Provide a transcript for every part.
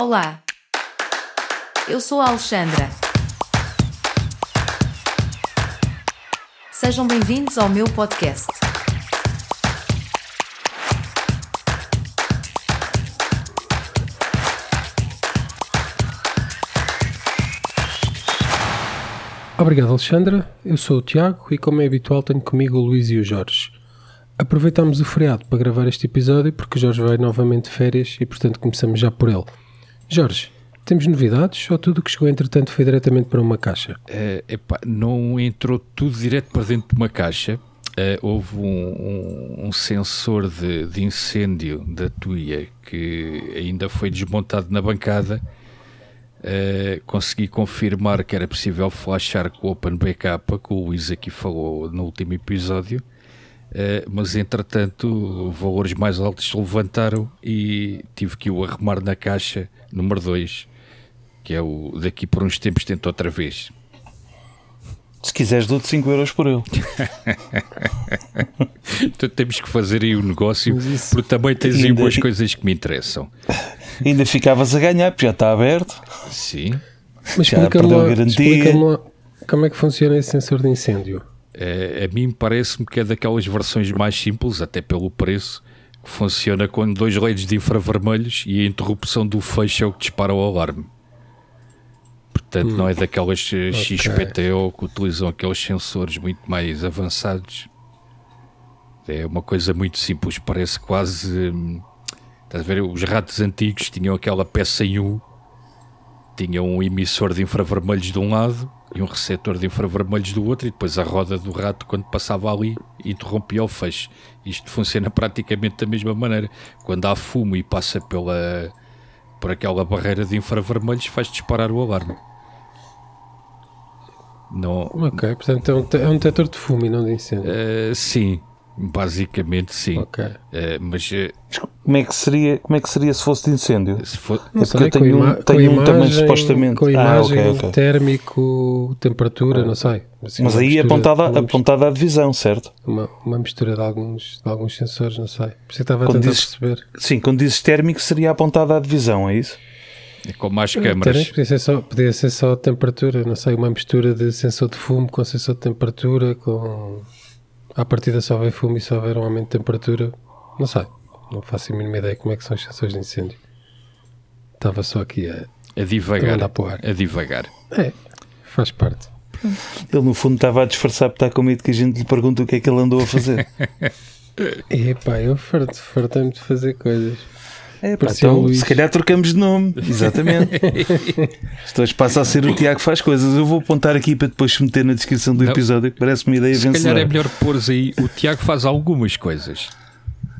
Olá. Eu sou a Alexandra. Sejam bem-vindos ao meu podcast. Obrigado, Alexandra. Eu sou o Tiago e, como é habitual, tenho comigo o Luís e o Jorge. Aproveitamos o feriado para gravar este episódio porque o Jorge vai novamente de férias e, portanto, começamos já por ele. Jorge, temos novidades ou tudo o que chegou entretanto foi diretamente para uma caixa? Uh, epá, não entrou tudo direto para dentro de uma caixa. Uh, houve um, um, um sensor de, de, incêndio da Tuia que ainda foi desmontado na bancada. Uh, consegui confirmar que era possível flashar com o Open Backup, que o Luís aqui falou no último episódio. Uh, mas entretanto valores mais altos se levantaram e tive que o arrumar na caixa número 2 que é o daqui por uns tempos tento outra vez. Se quiseres dou-te 5 euros por ele. Então temos que fazer aí o um negócio isso, porque também tens aí boas coisas que me interessam. Ainda ficavas a ganhar porque já está aberto. Sim. Mas explica-me lá, explica lá como é que funciona esse sensor de incêndio a mim parece-me que é daquelas versões mais simples, até pelo preço, que funciona com dois LEDs de infravermelhos e a interrupção do fecho é o que dispara o alarme. Portanto, hum, não é daquelas eh, okay. XPTO que utilizam aqueles sensores muito mais avançados. É uma coisa muito simples, parece quase. Hum, estás a ver? Os ratos antigos tinham aquela peça em U, tinham um emissor de infravermelhos de um lado e um receptor de infravermelhos do outro, e depois a roda do rato, quando passava ali, interrompia o fecho. Isto funciona praticamente da mesma maneira. Quando há fumo e passa pela, por aquela barreira de infravermelhos, faz disparar o alarme. Não, ok, portanto é um, é um detector de fumo e não de incêndio. Uh, sim, Basicamente sim. Ok. Uh, mas uh, como é que seria, como é que seria se fosse de incêndio? Se for... Não é sei, eu tenho, um, tenho um também supostamente com a imagem, ah, okay, okay. térmico, temperatura, ah. não sei. Assim, mas aí apontada, apontada à divisão, certo? Uma, uma mistura de alguns, de alguns sensores, não sei. Por isso estava a tentar dizes, perceber. Sim, quando dizes térmico seria apontada à divisão, é isso? É com mais câmaras. Podia ser, só, podia ser só temperatura, não sei, uma mistura de sensor de fumo com sensor de temperatura, com à partida só houver fumo e só houver um aumento de temperatura, não sei. Não faço a mínima ideia como é que são as sensores de incêndio. Estava só aqui a, a divagar. A, a divagar. É, faz parte. Ele no fundo estava a disfarçar porque está com medo que a gente lhe pergunte o que é que ele andou a fazer. Epá, eu fartei-me de fazer coisas. É, pá, então, se calhar trocamos de nome, exatamente. Isto hoje passa a ser o Tiago faz coisas. Eu vou apontar aqui para depois se meter na descrição do não. episódio, que parece uma ideia se vencedora. Se calhar é melhor pôr aí o Tiago faz algumas coisas.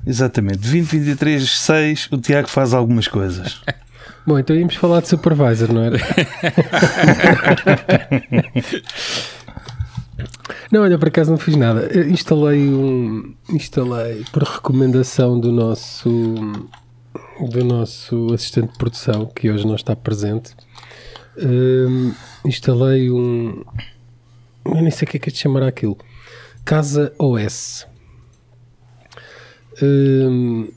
Exatamente, 2023 6 o Tiago faz algumas coisas. Bom, então íamos falar de supervisor, não era? Não, olha, por acaso não fiz nada. Eu instalei um. Instalei por recomendação do nosso do nosso assistente de produção, que hoje não está presente, um, instalei um. Eu nem sei o que é que é de chamar aquilo. Casa OS. Um,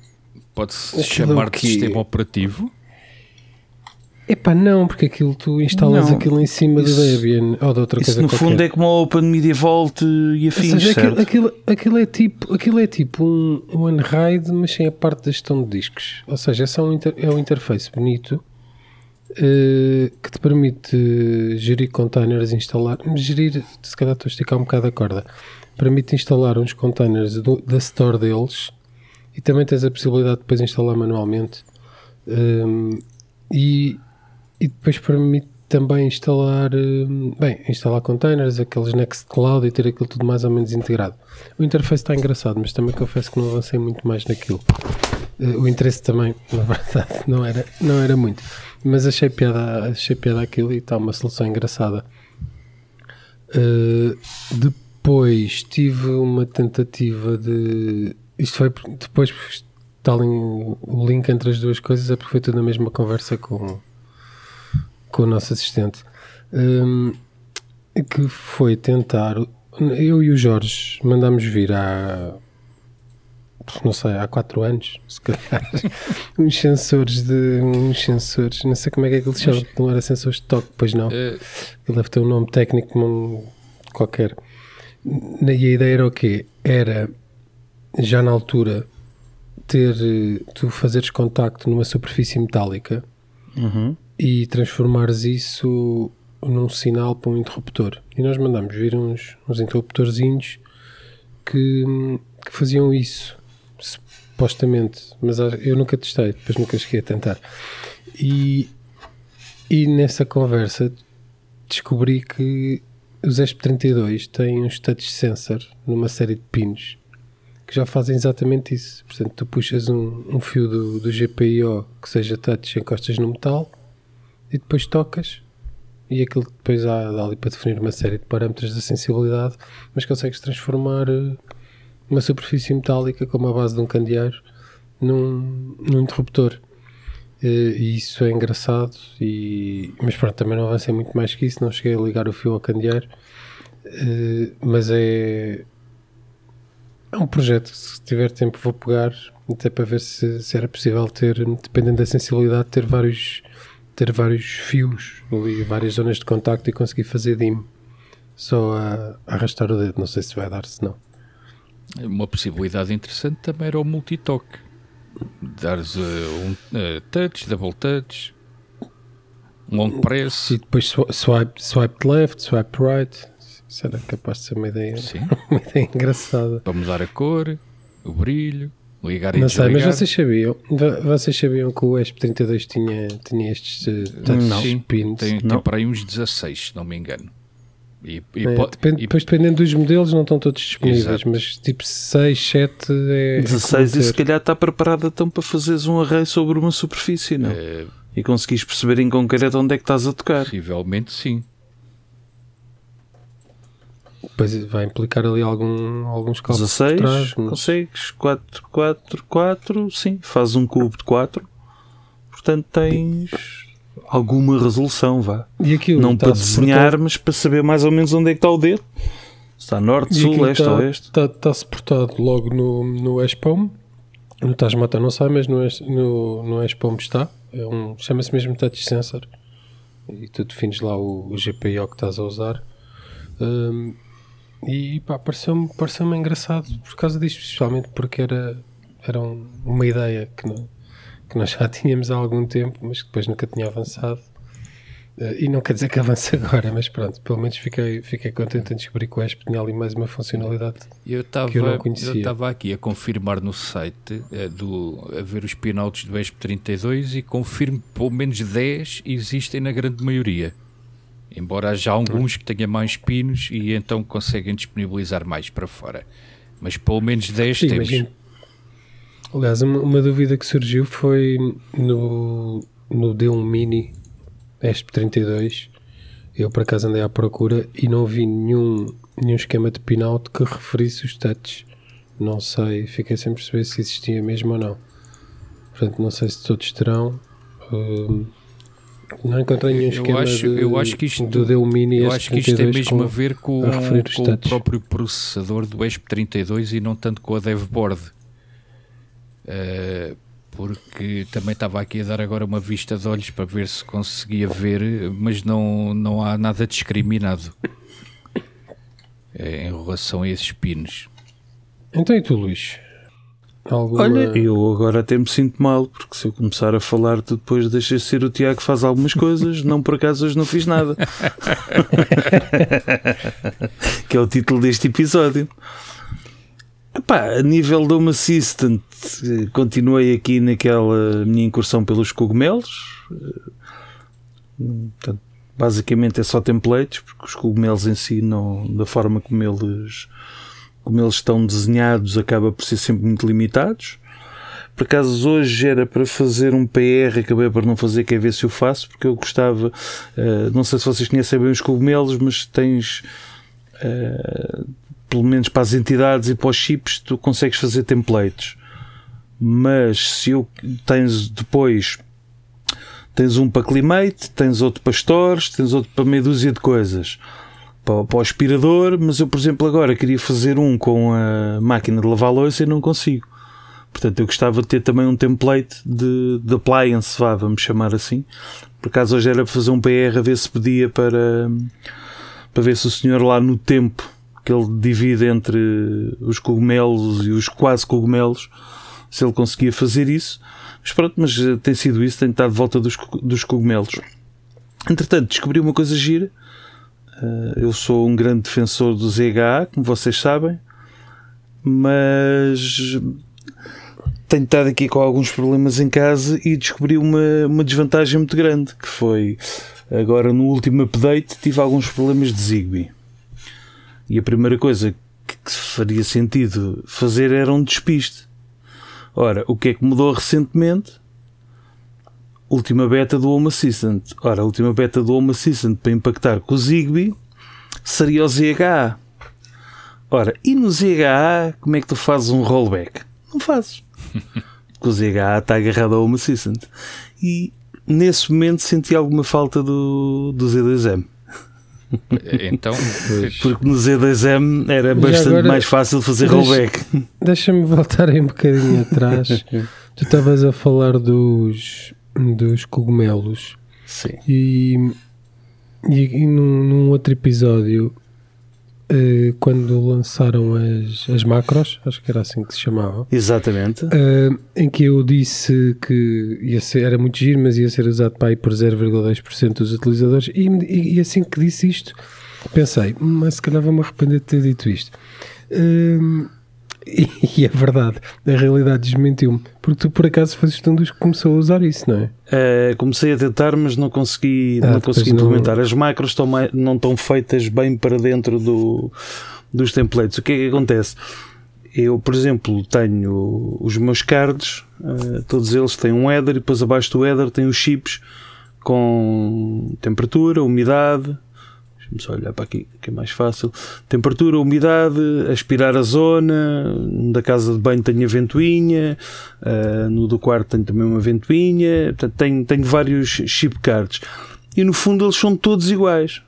Pode-se chamar de sistema operativo? Epá, não, porque aquilo tu instalas não, aquilo em cima isso, do Debian ou de outra isso coisa no qualquer. fundo é como o Open Media Vault e afins, seja, certo? Aquilo, aquilo, aquilo, é tipo, aquilo é tipo um, um Unride, mas sem a parte da gestão de discos. Ou seja, é só um, inter, é um interface bonito uh, que te permite gerir containers, instalar, gerir, se calhar estou a esticar um bocado a corda, permite instalar uns containers do, da store deles e também tens a possibilidade de depois instalar manualmente. Um, e e depois permite também instalar, eh, bem, instalar containers, aqueles Nextcloud e ter aquilo tudo mais ou menos integrado. O interface está engraçado, mas também confesso que não avancei muito mais naquilo. Eh, o interesse também, na verdade, não era, não era muito. Mas achei piada, achei piada aquilo e está uma solução engraçada. Uh, depois tive uma tentativa de. Isto foi depois está o link entre as duas coisas, é porque foi tudo na mesma conversa com com o nosso assistente, um, que foi tentar. Eu e o Jorge mandámos vir há não sei, há 4 anos, se calhar, uns sensores de. uns sensores, não sei como é que é que eles chamam, não era sensores de toque, pois não. Eh, Ele deve ter um nome técnico um, qualquer. E a ideia era o quê? Era já na altura ter eh, tu fazeres contacto numa superfície metálica Uhum. E transformares isso num sinal para um interruptor. E nós mandámos vir uns, uns interruptorzinhos que, que faziam isso, supostamente, mas eu nunca testei, depois nunca cheguei a tentar. E, e nessa conversa descobri que os ESP32 têm uns touch sensor numa série de pinos que já fazem exatamente isso. Portanto, tu puxas um, um fio do, do GPIO que seja touch, encostas no metal e depois tocas e aquilo que depois há ali para definir uma série de parâmetros da sensibilidade, mas consegues transformar eh, uma superfície metálica como a base de um candeeiro num, num interruptor. Eh, E isso é engraçado, e, mas pronto, também não avancei muito mais que isso, não cheguei a ligar o fio ao candeeiro, Eh, mas é, é um projeto, se tiver tempo vou pegar, até para ver se, se era possível ter, dependendo da sensibilidade, ter vários, ter vários fios ali, várias zonas de contacto e conseguir fazer DIM só a, a arrastar o dedo. Não sei se vai dar, se não. Uma possibilidade interessante também era o multitoque. Dares eh, um eh, touch, double touch, um long press. E depois swi- swipe, swipe left, swipe right. Isso era capaz de ser uma ideia, Sim, uma ideia engraçada. para mudar a cor, o brilho, ligar e Não sei, mas vocês sabiam, vo- vocês sabiam que o ESP32 tinha, tinha estes uh, touch Não. Sim, pins? Tem, tem Não. para aí uns 16, se não me engano. E, e É, po- depende- e- depois dependendo dos modelos não estão todos disponíveis, Exato. mas tipo 6, 7 é. é 16 e se calhar está preparada então para fazeres um array sobre uma superfície, não? eh, E conseguires perceber em concreto onde é que estás a tocar. possivelmente sim. Depois vai implicar ali algum, alguns cálculos por 16, trás. mas- consegues 4, 4, 4, sim, fazes um cubo de 4, portanto tens alguma resolução, vá. E Não está para desenhar, mas para saber mais ou menos onde é que está o dedo. Se Está norte, sul, leste, oeste. Está, está suportado logo no, no ESPOM. No Tasmata não sai, mas no, no, no está. É um, Chama-se mesmo Touch Sensor. E tu defines lá o, o GPIO que estás a usar. Hum, e pá, pareceu-me pareceu engraçado por causa disto, especialmente porque era, era um- uma ideia que, não, que nós já tínhamos há algum tempo, mas que depois nunca tinha avançado. Eh, E não quer dizer que avance agora, mas pronto, pelo menos fiquei, fiquei contente em descobrir que o ESP tinha ali mais uma funcionalidade. Eu estava Que eu não eu conhecia. estava aqui a confirmar no site eh, do, a ver os pinouts do ESP32 e confirmo que pelo menos 10 existem na grande maioria. Embora haja alguns que tenham mais pinos e então conseguem disponibilizar mais para fora. Mas pelo menos 10 Sim, temos. imagino. Aliás, uma, uma dúvida que surgiu foi no, no D1 Mini ESP32. Eu por acaso andei à procura e não vi nenhum, nenhum esquema de pinout que referisse os touches. Não sei, fiquei sem perceber se existia mesmo ou não. Portanto, não sei se todos terão. Hum, não encontrei nenhum Eu esquema acho- de, eu acho que isto- do D1 Mini Eu acho que isto tem ESP32 mesmo com- a ver com, a com o próprio processador do ESP32 e não tanto com a DevBoard. Eh, porque também estava aqui a dar agora uma vista de olhos para ver se conseguia ver, mas não, não há nada discriminado eh, em relação a esses pinos. Então e tu, Luís? Alguma... Olha, eu agora até me sinto mal, porque se eu começar a falar, tu depois deixas de ser o Tiago que faz algumas coisas, não por acaso hoje não fiz nada. que é o título deste episódio. Epá, a nível de Home Assistant, continuei aqui naquela minha incursão pelos cogumelos. Portanto, basicamente é só templates, porque os cogumelos em si, não, da forma como eles como eles estão desenhados, acaba por ser sempre muito limitados. Por acaso hoje era para fazer um PR, acabei por não fazer, quer ver se eu faço, porque eu gostava, eh, não sei se vocês conhecem bem os cogumelos, mas tens, eh, pelo menos para as entidades e para os chips, tu consegues fazer templates. Mas se eu tens depois tens um para Climate, tens outro para Stores, tens outro para meia dúzia de coisas para, para o aspirador, mas eu, por exemplo, agora queria fazer um com a máquina de lavar louça e não consigo. Portanto, eu gostava de ter também um template de, de appliance, vá, vamos chamar assim. Por acaso hoje era para fazer um PR a ver se podia para, para ver se o senhor lá no tempo que ele divide entre os cogumelos e os quase cogumelos, se ele conseguia fazer isso. Mas pronto, mas eh, tem sido isso, tem estado de volta dos, dos cogumelos. Entretanto, descobri uma coisa gira. Uh, eu sou um grande defensor do ZHA, como vocês sabem, mas tenho estado aqui com alguns problemas em casa e descobri uma, uma desvantagem muito grande, que foi agora no último update tive alguns problemas de Zigbee. E a primeira coisa que faria sentido fazer era um despiste. Ora, o que é que mudou recentemente? Última beta do Home Assistant. Ora, a última beta do Home Assistant para impactar com o Zigbee seria o ZHA. Ora, e no ZHA, como é que tu fazes um rollback? Não fazes. Porque o ZHA está agarrado ao Home Assistant. E nesse momento senti alguma falta do, do Z2M. Então, porque no Z2M era bastante agora, mais fácil fazer deixa, rollback. Deixa-me voltar aí um bocadinho atrás. tu estavas a falar dos, dos cogumelos. Sim. E, e, e num, num outro episódio Uh, quando lançaram as, as macros, acho que era assim que se chamava. Exatamente. Uh, em que eu disse que ia ser, era muito giro, mas ia ser usado para aí por 0,2% dos utilizadores. E, e, e, assim que disse isto, pensei, hum, mas se calhar vou-me arrepender de ter dito isto. Uh, e, é verdade, a realidade desmentiu-me. Porque tu por acaso fazes um dos que começou a usar isso, não é? Uh, comecei a tentar, mas não consegui, ah, não consegui implementar. Não... As macros estão não estão feitas bem para dentro do, dos templates. O que é que acontece? Eu, por exemplo, tenho os meus cards, uh, todos eles têm um header e depois abaixo do header tem os chips com temperatura, umidade, Vamos só olhar para aqui, que é mais fácil. Temperatura, umidade, aspirar a zona. Da casa de banho tenho a ventoinha. Uh, no do quarto tenho também uma ventoinha. Portanto, tenho, tenho vários chip cards. E no fundo eles são todos iguais.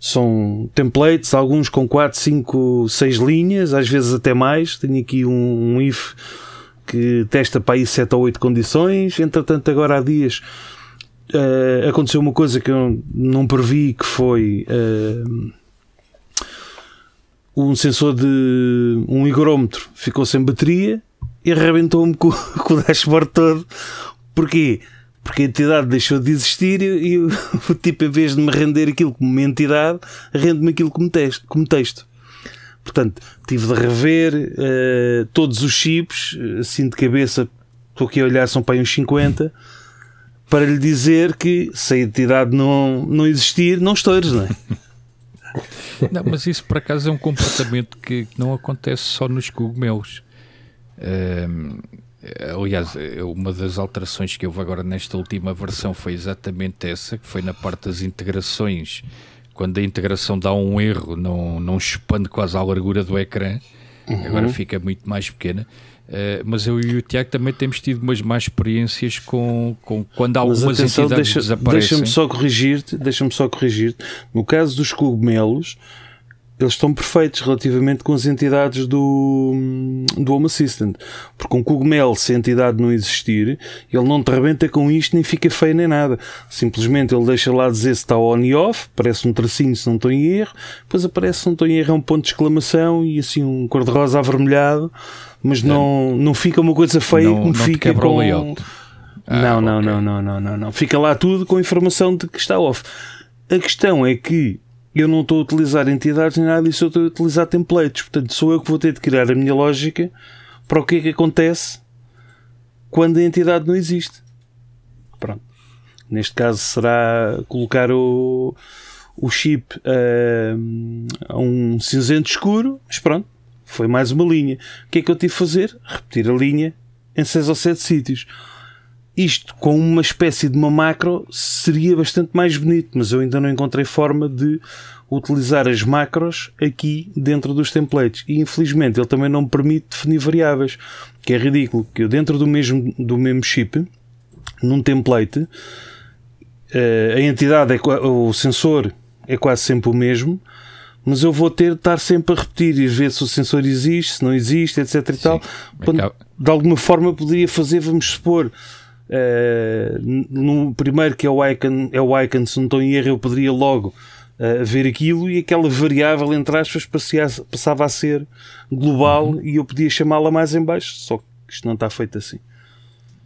São templates, alguns com 4, 5, 6 linhas, às vezes até mais. Tenho aqui um, um if que testa para aí 7 ou 8 condições. Entretanto, agora há dias uh, aconteceu uma coisa que eu não previ que foi uh, um sensor de um higrómetro ficou sem bateria e arrebentou-me com, com, o dashboard todo. Porquê? Porque a entidade deixou de existir e, o, o, tipo, em vez de me render aquilo como uma entidade, rende-me aquilo como texto. Como texto. Portanto, tive de rever uh, todos os chips, assim de cabeça, estou aqui a olhar, são para aí uns 50 para lhe dizer que se a entidade não, não existir, não estoures, não é? Não, mas isso por acaso é um comportamento que não acontece só nos cogumelos. Um, aliás, uma das alterações que houve agora nesta última versão foi exatamente essa, que foi na parte das integrações. Quando a integração dá um erro, não, não expande quase a largura do ecrã, uhum. agora fica muito mais pequena. Uh, mas eu e o Tiago também temos tido umas más experiências com, com quando algumas mas atenção, entidades deixa, desaparecem. Deixa-me só corrigir-te, deixa-me só corrigir-te. No caso dos cogumelos, eles estão perfeitos relativamente com as entidades do, do Home Assistant. Porque um cogumelo, se a entidade não existir, ele não te rebenta com isto, nem fica feio nem nada. Simplesmente ele deixa lá dizer se está on e off, parece um tracinho se não estou em erro, depois aparece se não estou em erro é um ponto de exclamação e assim um cor-de-rosa avermelhado, mas não, não fica uma coisa feia não, como não fica com... Layout. Ah, não, não, okay. não, não, não, não, não. Fica lá tudo com informação de que está off. A questão é que eu não estou a utilizar entidades nem nada disso, eu estou a utilizar templates. Portanto, sou eu que vou ter de criar a minha lógica para o que é que acontece quando a entidade não existe. Pronto. Neste caso será colocar o, o chip uh, a um cinzento escuro, mas pronto, foi mais uma linha. O que é que eu tive de fazer? Repetir a linha em 6 ou 7 sítios. Isto com uma espécie de uma macro seria bastante mais bonito, mas eu ainda não encontrei forma de utilizar as macros aqui dentro dos templates. E infelizmente ele também não me permite definir variáveis, que é ridículo, que eu dentro do mesmo, do mesmo chip, num template, eh, a entidade, é, o sensor é quase sempre o mesmo, mas eu vou ter de estar sempre a repetir e ver se o sensor existe, se não existe, etc. e tal. Quando, de alguma forma poderia fazer, vamos supor, eh, no primeiro que é o icon, é o icon, se não estou em erro, eu poderia logo eh, ver aquilo e aquela variável, entre aspas, passava a ser global Uhum. e eu podia chamá-la mais em baixo, só que isto não está feito assim.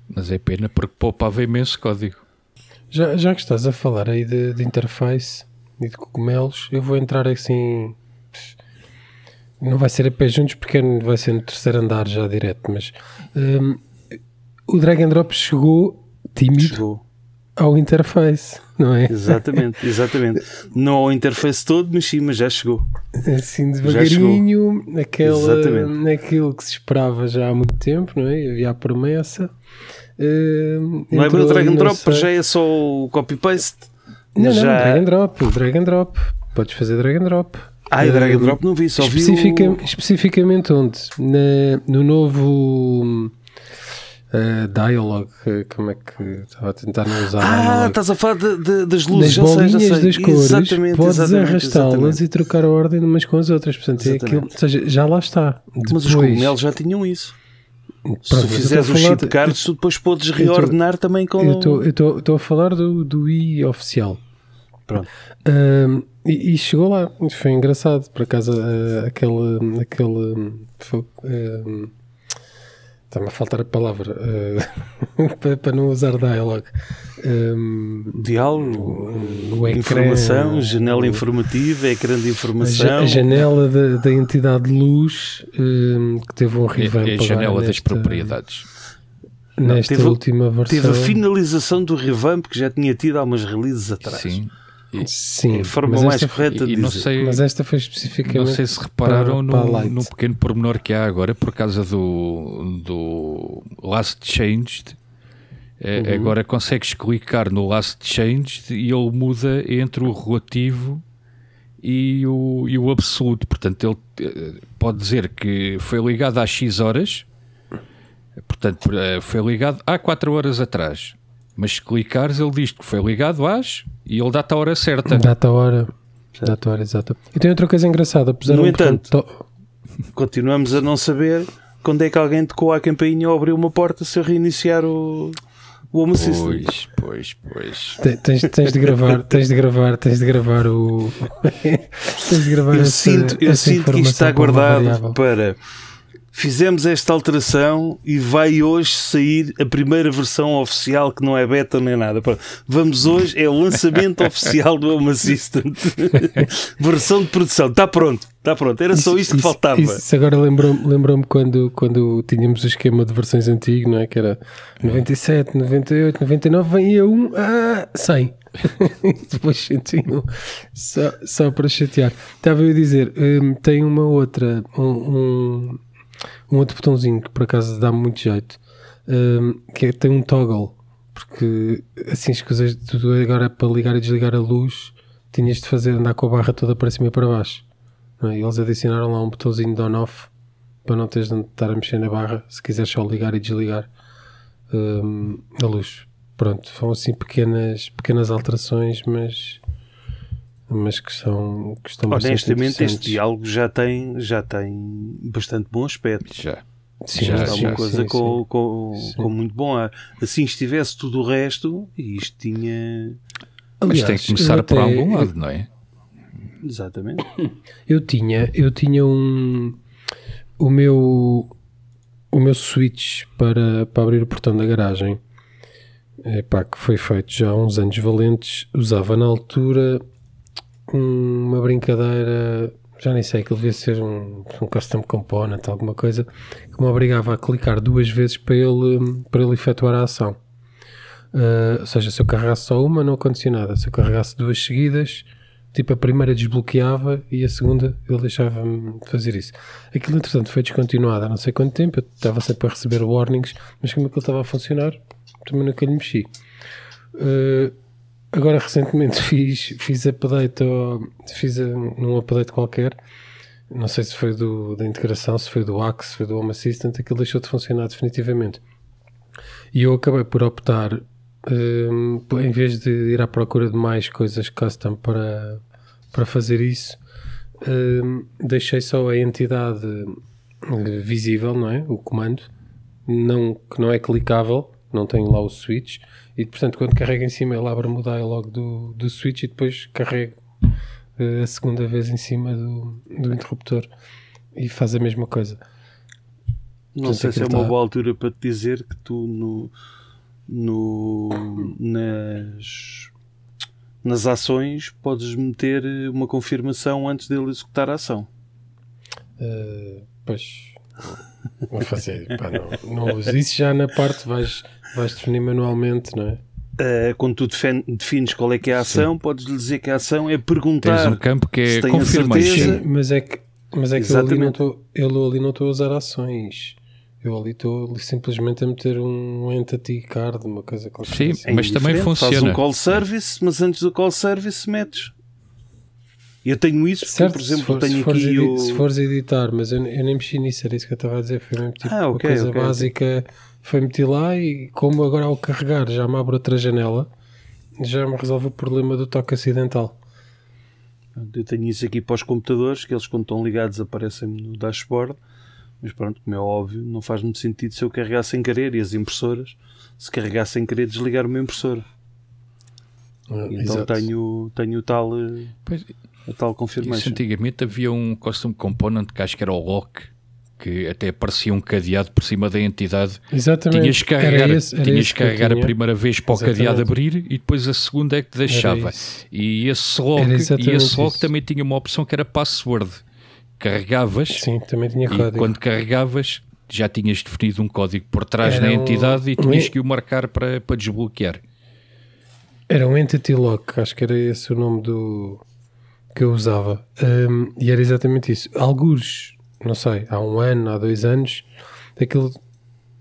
Mas é pena porque poupava imenso código. Já, já que estás a falar aí de, de interface e de cogumelos, eu vou entrar assim. Não vai ser a pé juntos porque vai ser no terceiro andar já direto, mas hum, o drag and drop chegou tímido Chegou. ao interface, não é? Exatamente, exatamente. Não ao interface todo, mas sim, mas já chegou. Assim devagarinho, aquela, Exatamente. aquilo que se esperava já há muito tempo, não é? Havia a promessa. Hum, Não é entrou o drag and não drop, sei- já é só o copy-paste. Não, não, já... drag and drop, drag and drop. Podes fazer drag and drop. Ah, e drag and Hum, drop não vi, só vi Especifica- o... Especificamente onde? Na- no novo uh, dialogue. eh, Como é que estava a tentar não usar Ah, dialogue. estás a falar de- de- das luzes, sei, bolinhas sei. das cores, Exatamente, podes arrastá-las e trocar a ordem umas com as outras. Portanto, é aquilo, ou seja, já lá está. Mas os Depois- cogumelos já tinham isso. Pronto, Se fizeres falar chip cards, tu depois podes reordenar também com Eu o... estou- a falar do, do i oficial. Pronto. Ahm, e, e chegou lá, foi engraçado, por acaso ah, aquele, aquele ahm, está-me a faltar a palavra ah, para, para não usar dialogue Ahm, Diálogo, o ecrã, informação, janela o- informativa, ecrã de informação. a janela da, da entidade de luz ahm, que teve um revamp É, é a janela das nesta- propriedades. nesta teve- última versão Teve a finalização do revamp que já tinha tido há umas releases atrás. Sim. Sim, É a forma mas mais esta, correta de não sei, mas esta foi não especificamente sei se repararam para- no pequeno pormenor que há agora por causa do, do Last Changed. É, Uhum. Agora consegues clicar no Last Changed e ele muda entre o relativo e o, e o absoluto. Portanto, ele eh, pode dizer que foi ligado às X horas, portanto, eh, foi ligado há 4 horas atrás. Mas se clicares, ele diz que foi ligado às e ele dá-te a hora certa. Data a hora. Data a hora, exato. E tem outra coisa engraçada. Puseram No um entanto, to- Continuamos a não saber quando é que alguém tocou à campainha ou abriu uma porta se eu reiniciar o, o Home Assistant. Pois, pois, pois. Te- Tens, tens de gravar, tens de gravar, tens de gravar o. tens de gravar Eu essa, sinto, eu essa sinto que isto está guardado variável. para. Fizemos esta alteração e vai hoje sair a primeira versão oficial que não é beta nem nada. Vamos hoje, é o lançamento oficial do Home Assistant. versão de produção. Está pronto, está pronto. Era só isto que faltava. Isso, isso agora lembrou-me lembrou quando, quando tínhamos o esquema de versões antigo, não é? Que era 97, 98, 99, vem a 1, ah, 100. E Depois 101. Só, só para chatear. Estava eu a dizer, hum, tem uma outra, um, um, um outro botãozinho que por acaso dá muito jeito, hum, que é, tem um toggle. Porque assim as coisas, tudo agora para ligar e desligar a luz, tinhas de fazer andar com a barra toda para cima e para baixo. Não é? Eles adicionaram lá um botãozinho de on-off para não teres de estar a mexer na barra se quiseres só ligar e desligar hum, a luz. Pronto, são assim pequenas, pequenas alterações, mas, mas que, são, que estão bastante Honestamente, este diálogo já tem, já tem bastante bom aspecto. Já. Sim, já, Está sim, uma coisa sim, com, sim. com, com muito bom ar. Assim estivesse tudo o resto, e isto tinha. Mas tem Aliás, que começar por algum lado, não é? Exatamente. Eu tinha, eu tinha um o meu o meu switch para, para abrir o portão da garagem epá, que foi feito já há uns anos valentes, usava na altura uma brincadeira, já nem sei, que devia ser um, um custom component, alguma coisa, que me obrigava a clicar duas vezes para ele, para ele efetuar a ação. Uh, ou seja, se eu carregasse só uma, não acontecia nada. Se eu carregasse duas seguidas, tipo a primeira desbloqueava e a segunda ele deixava-me fazer isso. Aquilo, entretanto, foi descontinuado há não sei quanto tempo. Eu estava sempre a receber warnings, mas como aquilo estava a funcionar, também nunca lhe mexi. Uh, agora, recentemente, fiz, fiz update, ao, fiz um, um update qualquer. Não sei se foi do, da integração, se foi do Axe, se foi do Home Assistant, aquilo deixou de funcionar definitivamente. E eu acabei por optar, hum, em vez de ir à procura de mais coisas custom para, para fazer isso, hum, deixei só a entidade eh, visível, não é? O comando, não, que não é clicável, não tem lá o switch, e portanto quando carrego em cima ele abre-me o dialog do, do switch e depois carrego eh, a segunda vez em cima do, do interruptor e faz a mesma coisa. Não Portanto, sei se é uma tá- boa altura para te dizer que tu no, no, nas, nas ações podes meter uma confirmação antes dele executar a ação. Uh, pois vou fazer, pá, não, não uso. Isso já na parte vais, vais definir manualmente, não é? Uh, quando tu defines qual é que é a ação, podes lhe dizer que a ação é perguntar Tens um campo que é confirmation. certeza. Sim, mas é que, mas é que eu ali não Exatamente. estou eu ali não estou a usar ações. Eu ali estou simplesmente a meter um entity card, uma coisa qualquer Sim, assim. É mas também indiferente, Faz funciona. um call service, mas antes do call service metes. Eu tenho isso porque, Certo, por exemplo, for- se tenho fores aqui edi- o... se fores editar, mas eu, eu nem mexi nisso, era isso que eu estava a dizer. Foi mesmo tipo Ah, uma ok, coisa ok, ok. básica. Foi meter lá e como agora ao carregar já me abre outra janela, já me resolve o problema do toque acidental. Eu tenho isso aqui para os computadores, que eles quando estão ligados aparecem no dashboard, mas pronto, como é óbvio, não faz muito sentido se eu carregar sem querer e as impressoras, se carregar sem querer, desligar uma impressora. Ah, Então exato. tenho, tenho tal, eh, Pois, a tal isso confirmation. antigamente havia um custom component que acho que era o lock, que até aparecia um cadeado por cima da entidade. Exatamente. Tinhas que Era carregar, esse- era tinhas esse que carregar a primeira vez para o Exatamente. cadeado abrir e depois a segunda é que deixava. Era isso. E esse lock, Era e esse lock isso. também tinha uma opção que era password. Carregavas Sim, também tinha e código. quando carregavas já tinhas definido um código por trás Era um- entidade e um tinhas e- que o marcar para, para desbloquear. Era um Entity Lock, acho que era esse o nome do que eu usava. Um, e era exatamente isso. Alguns, não sei, há um ano, há dois anos, aquilo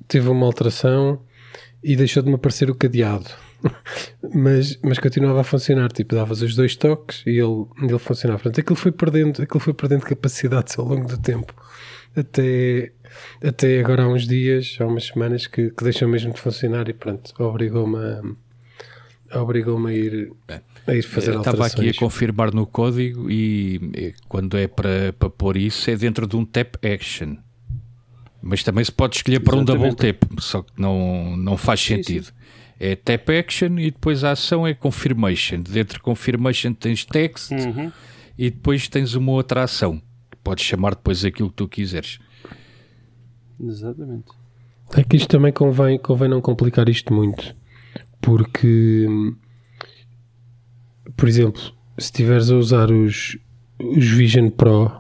teve uma alteração e deixou de me aparecer o cadeado. mas, mas continuava a funcionar, tipo, davas os dois toques e ele, ele funcionava. Portanto, aquilo foi perdendo, aquilo foi perdendo capacidades ao longo do tempo. Até, até agora há uns dias, há umas semanas que, que deixou mesmo de funcionar e pronto, obrigou-me a, obrigou-me a ir, a ir fazer Eu Estava alterações. aqui a confirmar no código e eh, quando é para, para pôr isso é dentro de um tap action. Mas também se pode escolher para um double Exatamente. tap, só que não, não faz sentido. É tap action e depois a ação é confirmation. Dentro de confirmation tens text Uhum. e depois tens uma outra ação. Podes chamar depois aquilo que tu quiseres. Exatamente. É que isto também convém, convém não complicar isto muito, porque, hum, por exemplo, se estiveres a usar os, os Vision Pro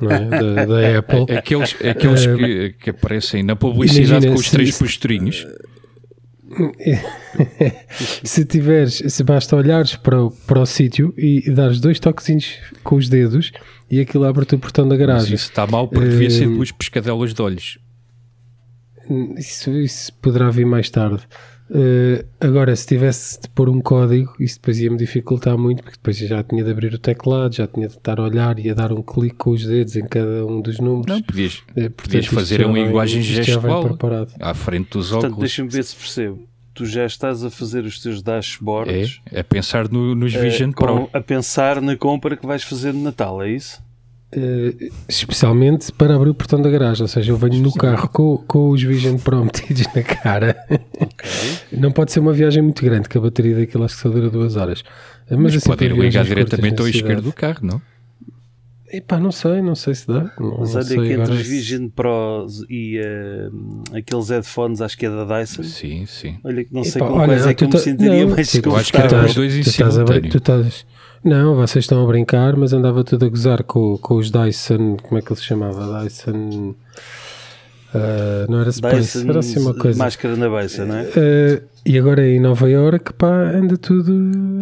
não é? da, da Apple, Aqueles, aqueles que, que aparecem na publicidade Imagina, com os três posturinhos. se tiveres, se basta olhares para o, para o sítio e dares dois toquezinhos com os dedos e aquilo abre-te o portão da Mas garagem. isso está mal porque devia ser Hum. duas pescadelas de olhos. Isso, isso poderá vir mais tarde. Uh, agora, se tivesse de pôr um código, isso depois ia-me dificultar muito, porque depois já tinha de abrir o teclado, já tinha de estar a olhar e a dar um clique com os dedos em cada um dos números. Não, podias, Eh, portanto, podias fazer uma linguagem gestual preparado. à frente dos Portanto, óculos. deixa-me ver se percebo. Tu já estás a fazer os teus dashboards É, a pensar no, nos eh, Vision com- Pro. a pensar na compra que vais fazer no Natal, é isso? Uh, especialmente para abrir o portão da garagem, ou seja, eu venho no carro com, com os Vision Pro metidos na cara. Não pode ser uma viagem muito grande, que a bateria daquilo acho que só dura duas horas. Mas, Mas assim, pode ir ligar diretamente ao esquerdo do carro, não? Epá, não sei, não sei se dá. Não, Mas olha sei que entre os Vision Pros e eh, aqueles headphones, acho que é da Dyson. Sim, sim. Olha que não sei Epá, olha, quais é que eu me tá- sentiria não, mais tu- eu acho que era desconfortável. os dois em tu estás Não, vocês estão a brincar, mas andava tudo a gozar com, com os Dyson. Como é que ele se chamava? Dyson. ah, não era Space, Dyson, era assim uma coisa. máscara na beça, não é? Ah, e agora em Nova York, pá, anda tudo.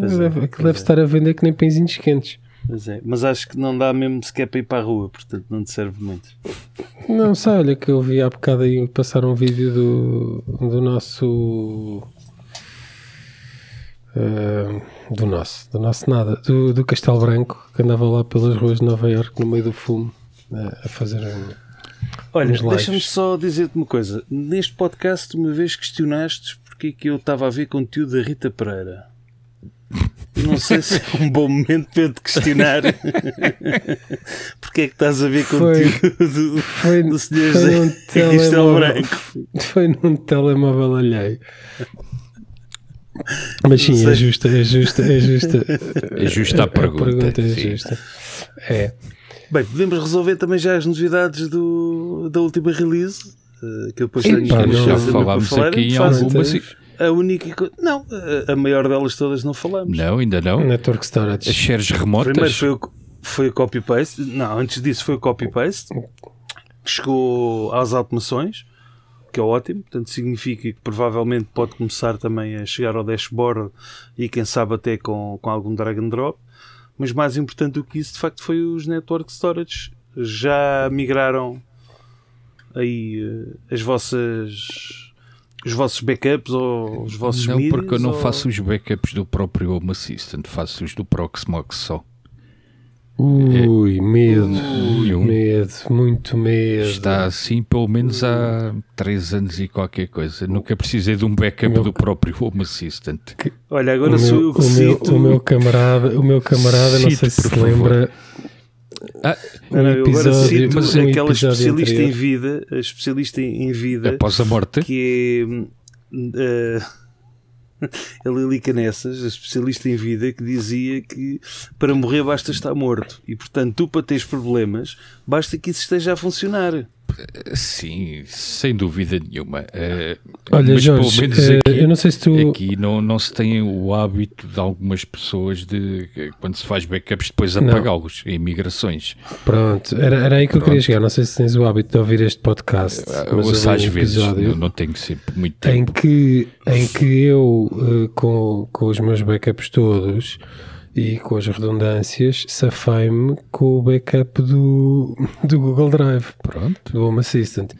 Pois é, deve, pois deve é. estar a vender que nem pãezinhos quentes. Pois é. Mas acho que não dá mesmo sequer para ir para a rua, portanto não te serve muito. Não sei, olha que eu vi há bocado aí passar um vídeo do, do nosso. Ah, do nosso, do nosso nada, do, do Castelo Branco, que andava lá pelas ruas de Nova Iorque no meio do fumo ah, a fazer um. Olha, deixa-me só dizer-te uma coisa. Neste podcast, uma vez questionaste porque é que eu estava a ver conteúdo da Rita Pereira. Não sei se é um bom momento para eu te questionar porque é que estás a ver conteúdo Foi, do Sr. foi José telemóvel. Branco. Foi num telemóvel alheio. Mas sim, é justa, é justa, é justa. É justa a pergunta, é sim. justa. É. Bem, podemos resolver também já as novidades do, da última release. eh, que eu depois tenho umas não- Já falámos falar. aqui em e- A única. co- Não, a, a maior delas todas não falamos. Não, ainda não. Network As Storage. shares Primeiro remotas. foi o, foi o copy-paste. Não, antes disso foi o copy-paste. Chegou às automações, que é ótimo. Portanto, significa que provavelmente pode começar também a chegar ao dashboard e quem sabe até com, com algum drag and drop. Mas mais importante do que isso, de facto, foi os network storage. Já migraram aí eh, as vossas os vossos backups ou os vossos Não, porque eu não ou- faço os backups do próprio Home Assistant, faço os do Proxmox só. Ui, medo. Nenhum. Medo, muito medo. Está assim pelo menos há 3 anos e qualquer coisa. Nunca precisei de um backup Meu- do próprio Home Assistant. Olha, o agora sou meu, eu que o, meu, cito. o meu camarada, o meu camarada, não Cite, sei se se favor. lembra. Ah, Não, não, eu agora episódio- cito mas um aquela episódio especialista em anterior. vida, a especialista em vida, após a morte? que é eh, a Lili Canessas, a especialista em vida, que dizia que para morrer basta estar morto. E portanto, tu para teres problemas, basta que isso esteja a funcionar. Sim, sem dúvida nenhuma. Eh, Olha, mas Jorge, eh, aqui, eu não sei se tu. aqui não, não se tem o hábito de algumas pessoas de quando se faz backups depois apagá-los em migrações. Pronto, era, era aí que eu queria chegar. Não sei se tens o hábito de ouvir este podcast. Eu mas ouço às um vezes, não, não tenho sempre muito em tempo. que, em que eu, com, com os meus backups todos e com as redundâncias, safei-me com o backup do, do Google Drive, Pronto. do Home Assistant.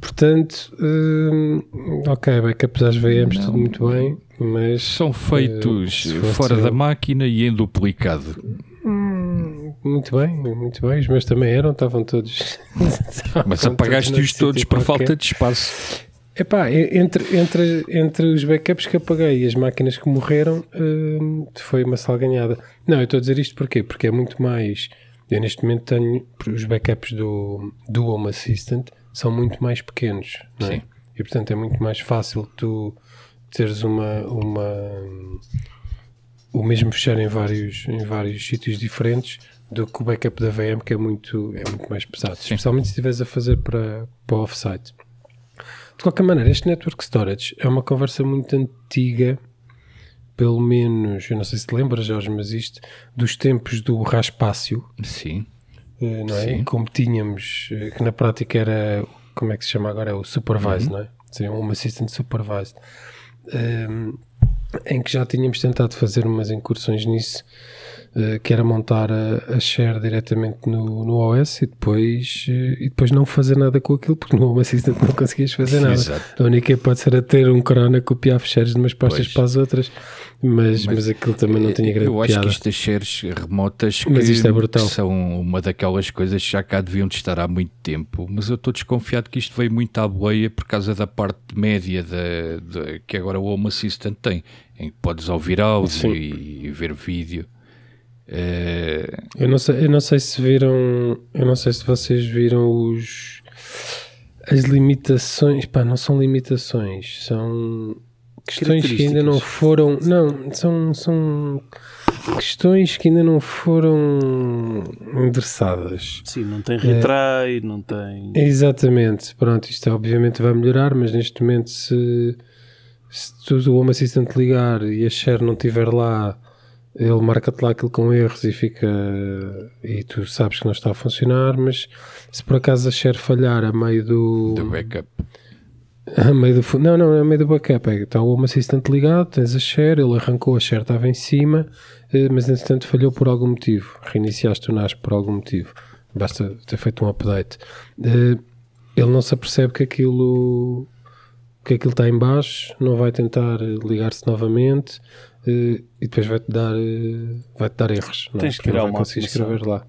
Portanto, hum, ok, backups às VMs, tudo muito bem, mas São feitos fosse fora eu- da máquina e em duplicado. hum, muito bem, muito bem. Os meus também eram, estavam todos. Mas apagaste-os todos por qualquer. falta de espaço. Epá, entre, entre, entre os backups que apaguei e as máquinas que morreram, hum, foi uma salganhada. Não, eu estou a dizer isto porquê? Porque é muito mais. Eu neste momento tenho os backups do, do Home Assistant são muito mais pequenos, não é? Sim. E portanto é muito mais fácil tu teres uma. uma o mesmo fechar em vários, em vários sítios diferentes do que o backup da VM, que é muito, é muito mais pesado. Especialmente se estiveres a fazer para, para o offsite. De qualquer maneira, este Network Storage é uma conversa muito antiga, pelo menos, eu não sei se te lembras, Jorge, mas isto, dos tempos do Raspácio, Sim. eh, não é? Sim. Como tínhamos, eh, que na prática era, como é que se chama agora? É o Supervised, não é? Seria um Assistant Supervised. Ehm, em que já tínhamos tentado fazer umas incursões nisso, que era montar a, a share diretamente no, no OS e depois, eh, e depois não fazer nada com aquilo, porque no Home Assistant não conseguias fazer nada. Exato. A única pode ser a ter um corona copiar fechares de umas pastas Pois. para as outras, mas, mas, aquilo também não tinha grande Eu acho piada. que estas shares remotas que Mas é são uma daquelas coisas que já cá deviam de estar há muito tempo, mas eu estou desconfiado que isto veio muito à boleia por causa da parte média da, da- que agora o Home Assistant tem, em que podes ouvir áudio Sim. e ver vídeo. Eh, Eu não sei, eu não sei se viram, eu não sei se vocês viram os as limitações, pá, não são limitações, são questões que ainda não foram, não, são são questões que ainda não foram endereçadas. Sim, não tem retry, não tem. Exatamente, pronto, isto obviamente vai melhorar, mas neste momento se, se tu o Home Assistant ligar e a share não estiver lá, ele marca-te lá aquilo com erros e fica e tu sabes que não está a funcionar, mas se por acaso a share falhar a meio do, do backup. a meio do não, não, a meio do backup é, está o Home Assistant ligado, tens a share, ele arrancou, a share estava em cima eh, mas entretanto falhou por algum motivo reiniciaste o NAS por algum motivo basta ter feito um update Eh, ele não se apercebe que aquilo que aquilo está em baixo não vai tentar ligar-se novamente e depois vai-te dar eh, vai-te dar erros é? Tens que não criar vai uma conseguir escrever lá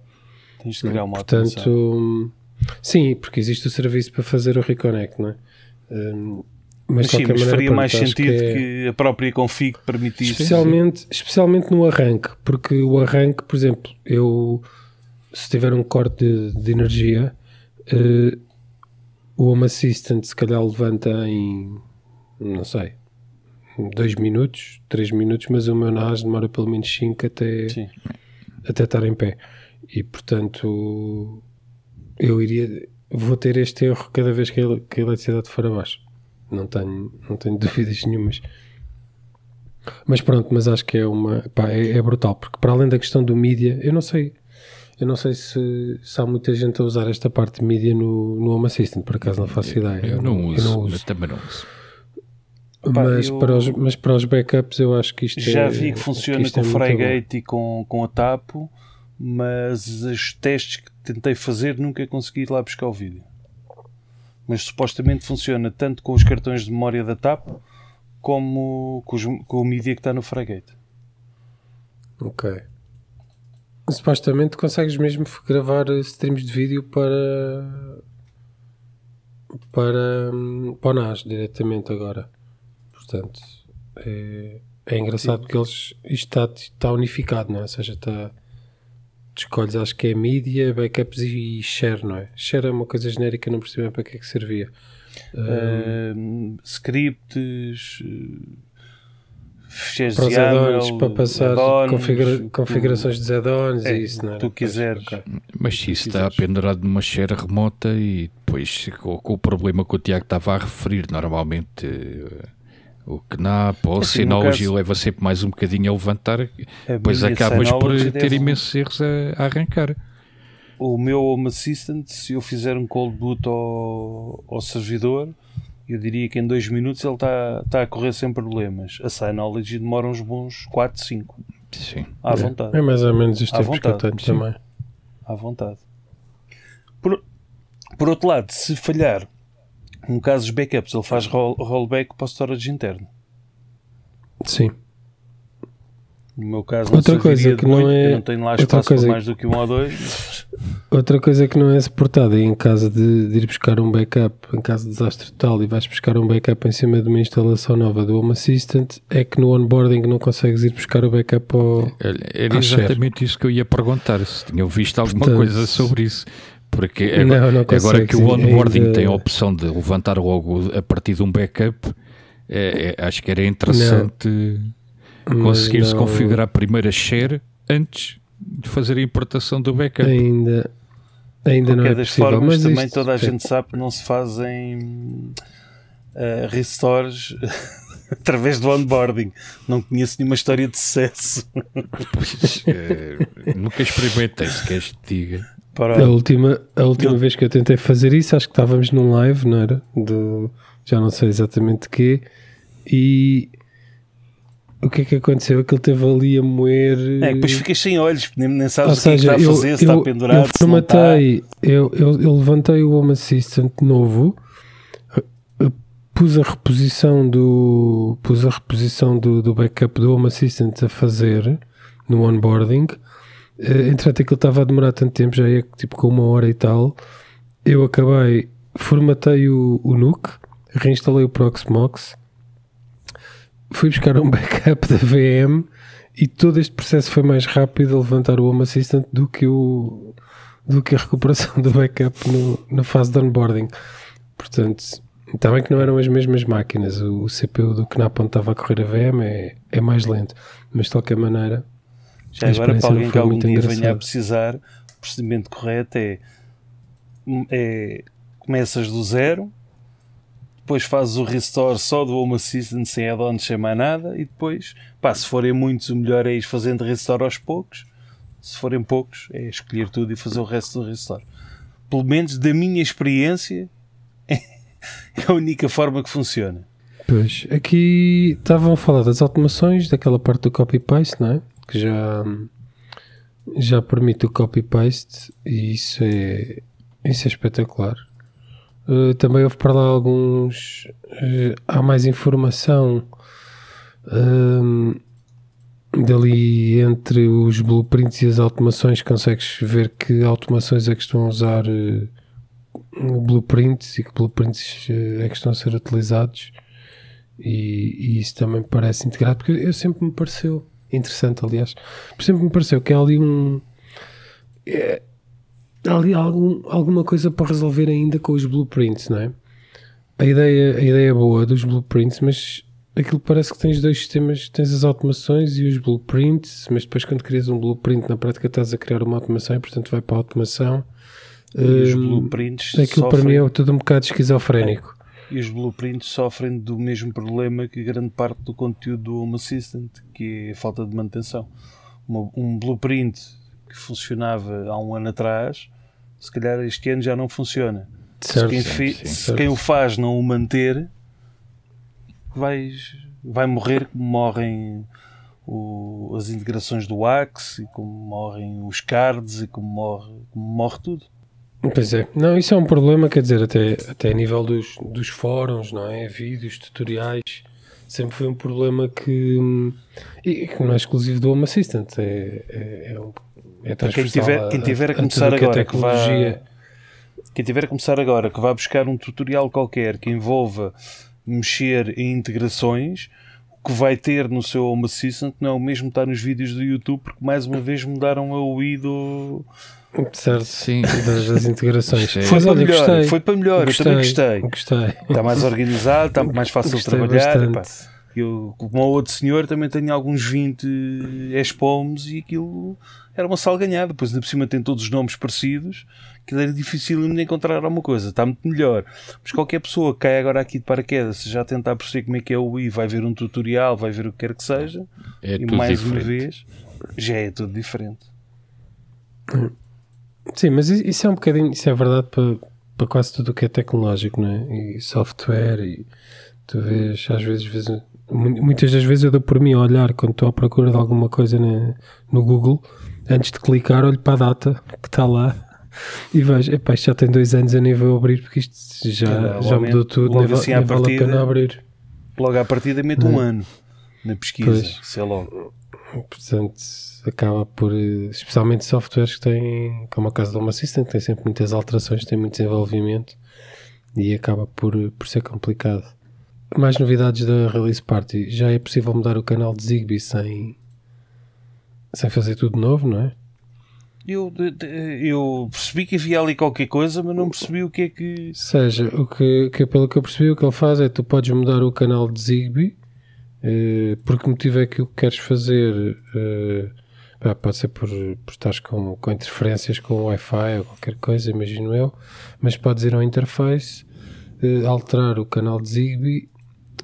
Tens de criar uma. Portanto, sim, porque existe o serviço para fazer o reconnect, não é? Hum, Mas, de sim, mas faria pronto, mais sentido que que, é- a própria config permitisse. Especialmente, especialmente no arranque, porque o arranque, por exemplo, eu se tiver um corte de, de energia, eh, o Home Assistant se calhar levanta em não sei, 2 minutos, 3 minutos, mas o meu NAS demora pelo menos 5 até, Sim. até estar em pé. E portanto eu iria vou ter este erro cada vez que a, ele- que a eletricidade for abaixo. Não tenho, não tenho dúvidas nenhumas. Mas pronto, mas acho que é uma pá, é, é brutal, porque para além da questão do mídia, eu não sei, eu não sei se, se há muita gente a usar esta parte de mídia no, no Home Assistant, por acaso não faço ideia. Eu não uso. Eu não Eu uso. também não uso. Pá, mas, para os, mas para os backups eu acho que isto Já é, vi que funciona isto com é. Frygate e com, com a Tapo, mas os testes que tentei fazer nunca consegui ir lá buscar o vídeo. Mas supostamente funciona tanto com os cartões de memória da Tapo como com, os- com o mídia que está no Frygate. Ok. Supostamente consegues mesmo gravar streams de vídeo para para, hum, para o NAS diretamente agora. Portanto, é, é engraçado porque eles isto está, está unificado, não é? Ou seja, está tu escolhes, acho que é mídia, backups e share, não é? Share é uma coisa genérica, não percebi bem para que é que servia. Scripts, eh, ficheiros para os YAML, add-ons, para passar add-ons, configura- configurações dos add-ons é, e isso, não é? tu quiseres. Mas se isso está pendurado numa share remota e depois com, com o problema que o Tiago estava a referir, normalmente eh, o KNAP ou o Assim, caso- leva sempre mais um bocadinho a levantar, A depois minha acabas por Synology ter deve- imensos erros a, a arrancar. o meu Home Assistant, se eu fizer um cold boot ao, ao servidor, eu diria que em 2 minutos ele está tá a correr sem problemas. A Synology demora uns bons 4, 5. Sim. À É. vontade. É mais ou menos tempos que eu tenho sim. também. À vontade. Por, por outro lado, se falhar, no caso dos backups, ele faz roll, rollback para o storage interno. Sim. No meu caso, Outra não coisa que de não muito, é- eu não tenho lá outra espaço para coisa- mais do que um ou dois. Outra coisa que não é suportada em caso de, de ir buscar um backup, em caso de desastre total, e vais buscar um backup em cima de uma instalação nova do Home Assistant, é que no onboarding não consegues ir buscar o backup ao. Era à share. exatamente isso que eu ia perguntar, se tinham visto alguma Portanto, coisa sobre isso. Porque Não, agora, não agora consegue, que o onboarding ainda- tem a opção de levantar logo a partir de um backup, é- é- acho que era interessante conseguir-se não- configurar primeiro a share antes de fazer a importação do backup. Ainda, ainda não qualquer é das possível. formas, mas também isto- toda a é, gente sabe que não se fazem uh, restores através do onboarding. Não conheço nenhuma história de sucesso. Pois, eh, nunca experimentei, se queres que te diga. Para A última, a última Eu- vez que eu tentei fazer isso, acho que estávamos num live, não era? Do, já não sei exatamente quê. E o que é que aconteceu? Aquilo teve ali a moer. É, que depois ficas sem olhos, nem, nem sabes o que é está a eu, fazer, se está eu, pendurado, eu não está. formatei, eu, eu, eu levantei o Home Assistant novo, eh, eh, pus a reposição do pus a reposição do, do backup do Home Assistant a fazer no onboarding. Eh, Entretanto, aquilo estava a demorar tanto tempo, já ia tipo com uma hora e tal. Eu acabei, formatei o, o NUC, reinstalei o Proxmox, fui buscar um backup da VM e todo este processo foi mais rápido a levantar o Home Assistant do que, o, do que a recuperação do backup no, na fase de onboarding. Portanto, está bem que não eram as mesmas máquinas. O, CPU do Knap onde estava a correr a VM é, é mais lento, mas de qualquer maneira. Já A agora, para alguém que foi algum dia venha a precisar, o procedimento correto é, é começas do zero, depois fazes o restore só do Home Assistant sem add-ons, sem mais nada, e depois, pá, se forem muitos, o melhor é ir fazendo restore aos poucos. Se forem poucos, é escolher tudo e fazer o resto do restore. Pelo menos da minha experiência, é a única forma que funciona. Pois, aqui estavam a falar das automações, daquela parte do copy-paste, não é? Que já, já permite o copy-paste e isso é, isso é espetacular. Uh, também houve para lá alguns. uh, há mais informação um, dali entre os blueprints e as automações. Consegues ver que automações é que estão a usar uh, blueprints e que blueprints é que estão a ser utilizados. E, e isso também parece integrado, porque eu sempre me pareceu interessante, aliás, sempre me pareceu que há ali um. É, há ali algum, alguma coisa para resolver ainda com os blueprints, não é? A ideia, a ideia é boa dos blueprints, mas aquilo parece que tens dois sistemas, tens as automações e os blueprints, mas depois quando crias um blueprint na prática estás a criar uma automação e portanto vai para a automação. E os Hum, blueprints Aquilo para sofrem- mim é tudo um bocado esquizofrénico. E os blueprints sofrem do mesmo problema que grande parte do conteúdo do Home Assistant, que é a falta de manutenção. Uma- um blueprint que funcionava há um ano atrás, se calhar este ano já não funciona. Se Certo? quem, fe- sim, se certo. quem o faz não o manter, vais, vai morrer como morrem o- as integrações do Axe, e como morrem os cards, e como morre, como morre tudo. Pois é, não, isso é um problema, quer dizer, até, até a nível dos, dos fóruns, não é? Vídeos, tutoriais, sempre foi um problema que, hum, e que não é exclusivo do Home Assistant, é, é, é, um, é quem tiver- quem tiver a tudo começar que é agora, que vá-. Quem tiver a começar agora, que vá buscar um tutorial qualquer que envolva mexer em integrações, o que vai ter no seu Home Assistant não é o mesmo que está nos vídeos do YouTube, porque mais uma vez mudaram a UI do. Certo, Sim. das, das integrações. Foi Mas para olha, melhor, gostei, foi para melhor, eu também gostei. Gostei. Está mais organizado, está mais fácil de Gostei trabalhar. Eu, como o outro senhor, também tenho alguns 20 ESPOMs e aquilo era uma salganhada. Depois, ainda por cima, tem todos os nomes parecidos, que era difícil de encontrar alguma coisa. Está muito melhor. Mas qualquer pessoa que cai agora aqui de paraquedas, se já tentar perceber como é que é o I, vai ver um tutorial, vai ver o que quer que seja, É e tudo mais diferente. uma vez, já é tudo diferente. Sim, mas isso é um bocadinho, isso é verdade para, para quase tudo o que é tecnológico, não é? E software, e tu vês, às vezes, muitas das vezes eu dou por mim a olhar quando estou à procura de alguma coisa na- no Google, antes de clicar, olho para a data que está lá e vejo, epá, isto já tem dois anos, eu nem vou abrir porque isto já, já mudou tudo, logo nem, assim nem vale a partida- pena abrir. Logo à partida, mete um ano na pesquisa. Pois. É logo. Portanto, acaba por, eh, especialmente softwares que têm, como a casa do Home Assistant, que tem sempre muitas alterações, tem muito desenvolvimento e acaba por, por ser complicado. Mais novidades da Release Party. Já é possível mudar o canal de Zigbee sem, sem fazer tudo novo, não é? Eu, eu percebi que havia ali qualquer coisa, mas não percebi o que é que. Ou seja, o que, que pelo que eu percebi, o que ele faz é tu podes mudar o canal de Zigbee, eh, por que motivo é que o que queres fazer pá, pode ser por, por com, com interferências com o Wi-Fi ou qualquer coisa, imagino eu, mas podes ir ao interface, eh, alterar o canal de Zigbee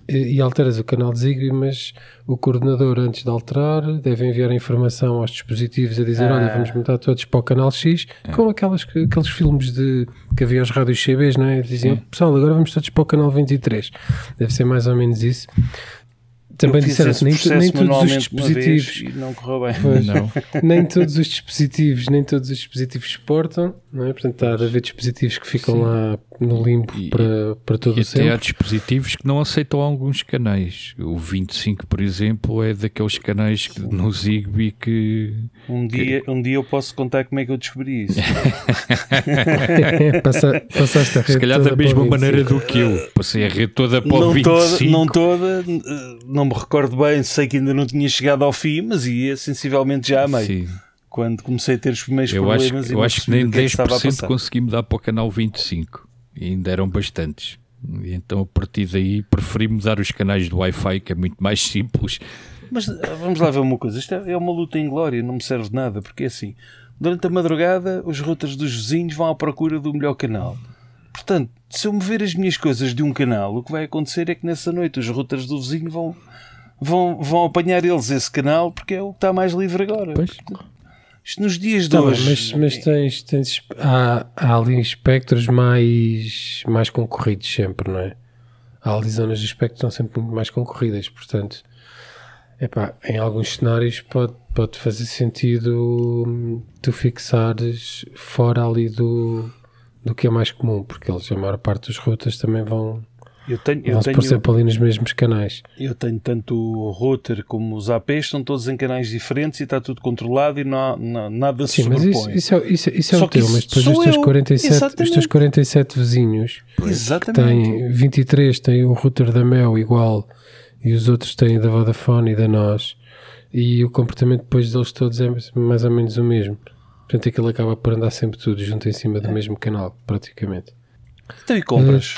e alteras o canal de Zigbee, mas o coordenador, antes de alterar, deve enviar a informação aos dispositivos a dizer: Ah. Olha, vamos mudar todos para o canal X, com aquelas, aqueles filmes de que havia aos rádios CBs, não é? Diziam: Pessoal, agora vamos todos para o canal 23. Deve ser mais ou menos isso. Também eu fiz disseram esse nem, nem todos os dispositivos. Não correu bem. Pois. Não. nem todos os dispositivos, nem todos os dispositivos exportam, não é? Portanto, há de haver dispositivos que ficam Sim. lá no limbo E- para, para todo E o até há sempre. dispositivos que não aceitam alguns canais. O 25, por exemplo, é daqueles canais que, no Zigbee que. Um dia, um dia eu posso contar como é que eu descobri isso. Passa- passaste a rede Se calhar toda da o mesma 25. maneira do que eu. Passei a rede toda para o não 25. toda, não toda, não me recordo bem, sei que ainda não tinha chegado ao fim, mas ia sensivelmente já a meio. Sim. Quando comecei a ter os primeiros Eu acho, problemas que- e eu acho que nem o que é que estava a 10% passar. consegui mudar para o canal 25. E ainda eram bastantes. E então a partir daí preferi mudar os canais do Wi-Fi, que é muito mais simples. Mas eh, vamos lá ver uma coisa: isto é é uma luta em glória, não me serve de nada, porque é assim, durante a madrugada, os routers dos vizinhos vão à procura do melhor canal. Portanto, se eu mover as minhas coisas de um canal, o que vai acontecer é que nessa noite os routers do vizinho vão, vão, vão apanhar eles esse canal porque é o que está mais livre agora. Pois. Isto nos dias de Tá hoje. mas, mas tens, tens há, há ali espectros mais, mais concorridos sempre, não é? Há ali zonas de espectro que são sempre muito mais concorridas, portanto, epá, em alguns cenários pode, pode fazer sentido hum, tu fixares fora ali do, do que é mais comum, porque eles, a maior parte dos rutas também vão, eu tenho, eu tenho, pôr sempre ali nos mesmos canais. eu tenho tanto o router como os APs, estão todos em canais diferentes e está tudo controlado e não não- nada se Sim, mas isso, isso é, isso, isso é Só o que teu, isso mas depois os teus, eu. 47, os teus Exatamente. 47 vizinhos Exatamente. tem 23 tem o router da Mel igual e os outros têm da Vodafone e da nós, e o comportamento depois deles todos é mais ou menos o mesmo. Portanto, aquilo acaba por andar sempre tudo junto em cima do mesmo canal, praticamente. Então e compras?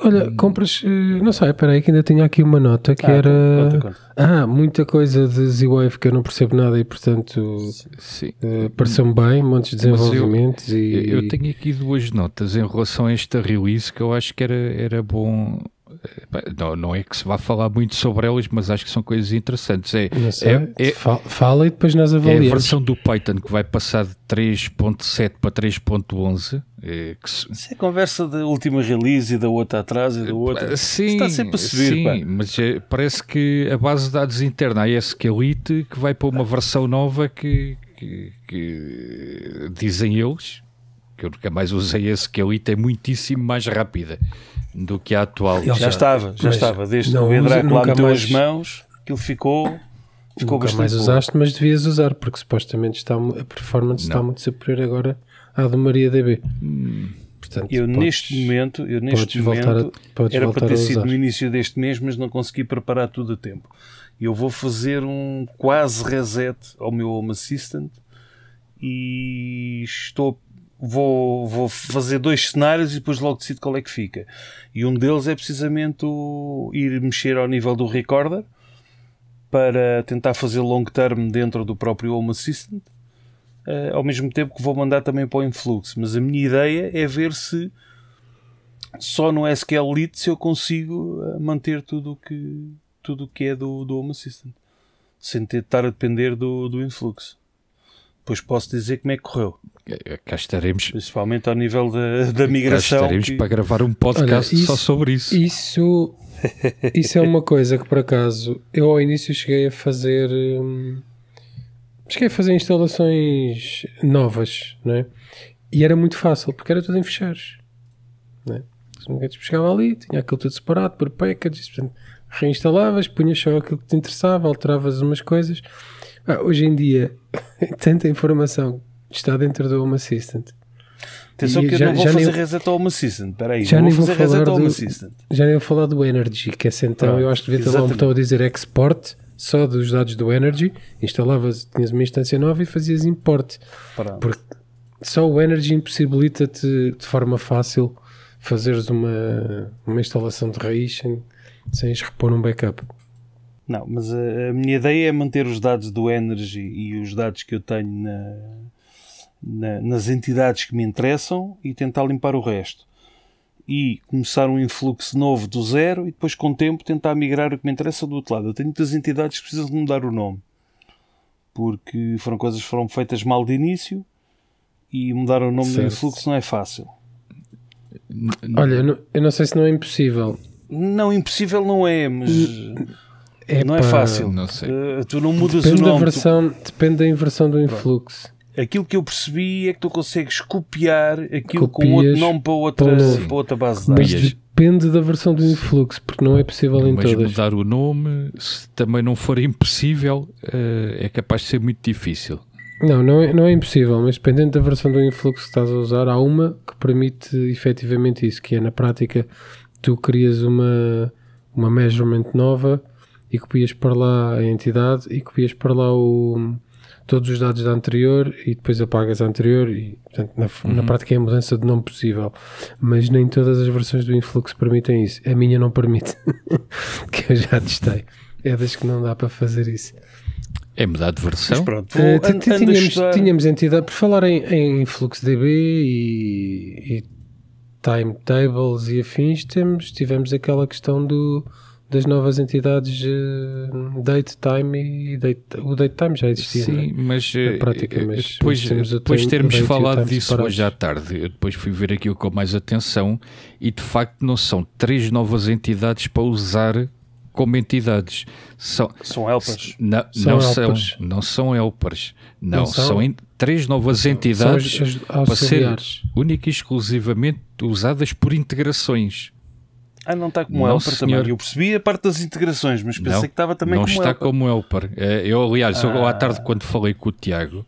Olha, compras, eh, não sei, peraí, que ainda tinha aqui uma nota que Ah, era. conta, conta. Ah, muita coisa de Z-Wave que eu não percebo nada e, portanto, Sim. eh, pareceu-me bem, montes de Mas eu- desenvolvimentos e. Eu eu tenho aqui duas notas em relação a esta release que eu acho que era, era bom. Não, não é que se vá falar muito sobre elas, mas acho que são coisas interessantes. É, é, é, fa- fala e depois nós é a avaliamos. versão do Python que vai passar de 3.7 para 3.11. eh, que se- Isso é conversa da última release e da outra atrás e da outra. Sim, Está sempre a subir, sim, pá. mas eh, parece que a base de dados interna, a ESQLite, que vai para uma versão nova que, que- que dizem eles, que eu nunca mais usei ESQLite, é muitíssimo mais rápida do que a atual. Ele Já já- estava, já estava. Desde não que o Edraco lá meteu mais- as mãos, aquilo ficou, ficou Nunca bastante mais bom. usaste, mas devias usar, porque supostamente está, a performance está Não. muito superior agora à do MariaDB. Portanto, Eu podes- neste momento, eu neste podes voltar a, momento podes era voltar para ter a sido usar. no início deste mês, mas não consegui preparar tudo a tempo. Eu vou fazer um quase reset ao meu Home Assistant e estou vou, vou fazer dois cenários e depois logo decido qual é que fica. E um deles é precisamente o ir mexer ao nível do recorder para tentar fazer long term dentro do próprio Home Assistant. eh, ao mesmo tempo que vou mandar também para o Influx. Mas a minha ideia é ver se só no SQL Lite se eu consigo eh, manter tudo o que, tudo o que é do, do Home Assistant. Sem ter de estar a depender do, do Influx. Depois posso dizer como é que correu. Eh, Cá estaremos, Principalmente ao nível da, da cá migração. estaremos que- para gravar um podcast Olha, só isso- sobre isso. Isso, isso é uma coisa que por acaso eu ao início cheguei a fazer. hum, cheguei a fazer instalações novas, não é? E era muito fácil, porque era tudo em fechados. Não é? Chegava ali, tinha aquilo tudo separado por packages, portanto, reinstalavas, punhas só aquilo que te interessava, alteravas umas coisas. Ah, hoje em dia, tanta informação está dentro do Home Assistant. Atenção que eu já- não vou fazer nem- reset ao Home Assistant. Já não nem vou fazer reset ao Home Assistant. Já nem vou falar do Energy, que essa então Pronto, eu acho que devia ter lá um botão a dizer export só dos dados do Energy, instalavas, tinhas uma instância nova e fazias import. Porque só o Energy impossibilita-te de forma fácil fazeres uma, uma instalação de raiz sem, sem repor um backup. Não, mas a, a minha ideia é manter os dados do Energy e os dados que eu tenho na- na- nas entidades que me interessam e tentar limpar o resto. E começar um influxo novo do zero e depois, com o tempo, tentar migrar o que me interessa do outro lado. Eu tenho muitas entidades que precisam de mudar o nome porque foram coisas que foram feitas mal de início e mudar o nome do Certo. influxo não é fácil. Olha, eu não, eu não sei se não é impossível. Não, impossível não é, mas não é fácil. Não sei. Uh, tu não mudas Depende o da, nome. tu- versão, depende da inversão do influxo. Aquilo que eu percebi é que tu consegues copiar aquilo com Copias outro nome para outra, para outra base de Mas dados. depende da versão do influxo, porque não é possível em Mas todas. mudar o nome, se também não for impossível, eh, é capaz de ser muito difícil. Não, não é, não é impossível, mas dependendo da versão do influxo que estás a usar, há uma que permite efetivamente isso, que é na prática tu crias uma, uma measurement nova e copias para lá a entidade e copias para lá o, todos os dados da anterior e depois apagas a anterior e portanto na, na prática é a mudança de nome possível. Mas nem todas as versões do influxo permitem isso. A minha não permite que eu já testei. É das que não dá para fazer isso. É mudar de Mas versão. pronto, eh, tínhamos, estudar- tínhamos entidade, por falar em, em FluxDB e, e timetables e afins, temos, tivemos aquela questão do, das novas entidades eh, date time e date, o date time já existia. não é? Sim, mas, eh, prática, eh, mas- depois, depois termos falado disso separados. hoje à tarde, eu depois fui ver aquilo com mais atenção e de facto não são três novas entidades para usar como entidades. São, São helpers. não, São não são, helpers. não são helpers. Não, Não são, são? três novas São entidades as- as para ser auxiliares. única e exclusivamente usadas por integrações. Ah, não está como Não, helper também. senhor. Eu percebi a parte das integrações, mas pensei Não, que estava também não como está helper. como helper. Eh, Eu, aliás, eu, à Ah. tarde, quando falei com o Tiago,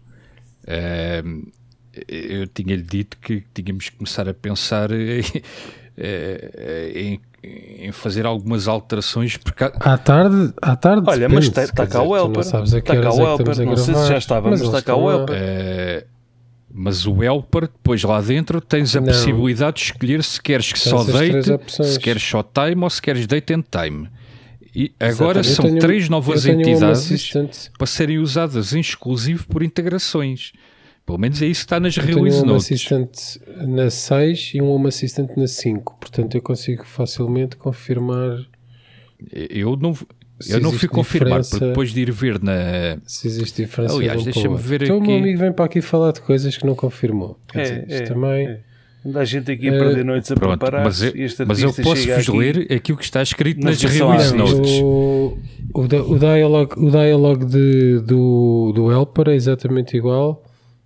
eh, eu tinha-lhe dito que tínhamos que começar a pensar eh, eh, em, em fazer algumas alterações porque À tarde, à tarde Olha, mas está cá o não Helper. sabes a que Está cá horas o é Helper. Não sei se já estava, mas está cá o. Helper. Mas o Helper, depois lá dentro, tens a Não. possibilidade de escolher se queres que Tens só date, se queres só time ou se queres date and time. E agora são tenho- três novas tenho entidades para serem usadas em exclusivo por integrações. Pelo menos é isso que está nas Eu tenho release um notes. assistente na 6 e um home assistente na 5. Portanto, eu consigo facilmente confirmar Eu não, Se eu não fui confirmar, porque depois de ir ver na. se existe diferença. Aliás, um deixa-me ver então, o meu aqui. amigo vem para aqui falar de coisas que não confirmou. Quer É, dizer, isto é, também. é. Anda a gente aqui a Eh, perder noites a Pronto, preparar mas eu, e este mas eu artista posso chega vos aqui- ler aquilo que está escrito na nas release notes. O, o, o dialogue, o dialogue de, do, do Helper é exatamente igual,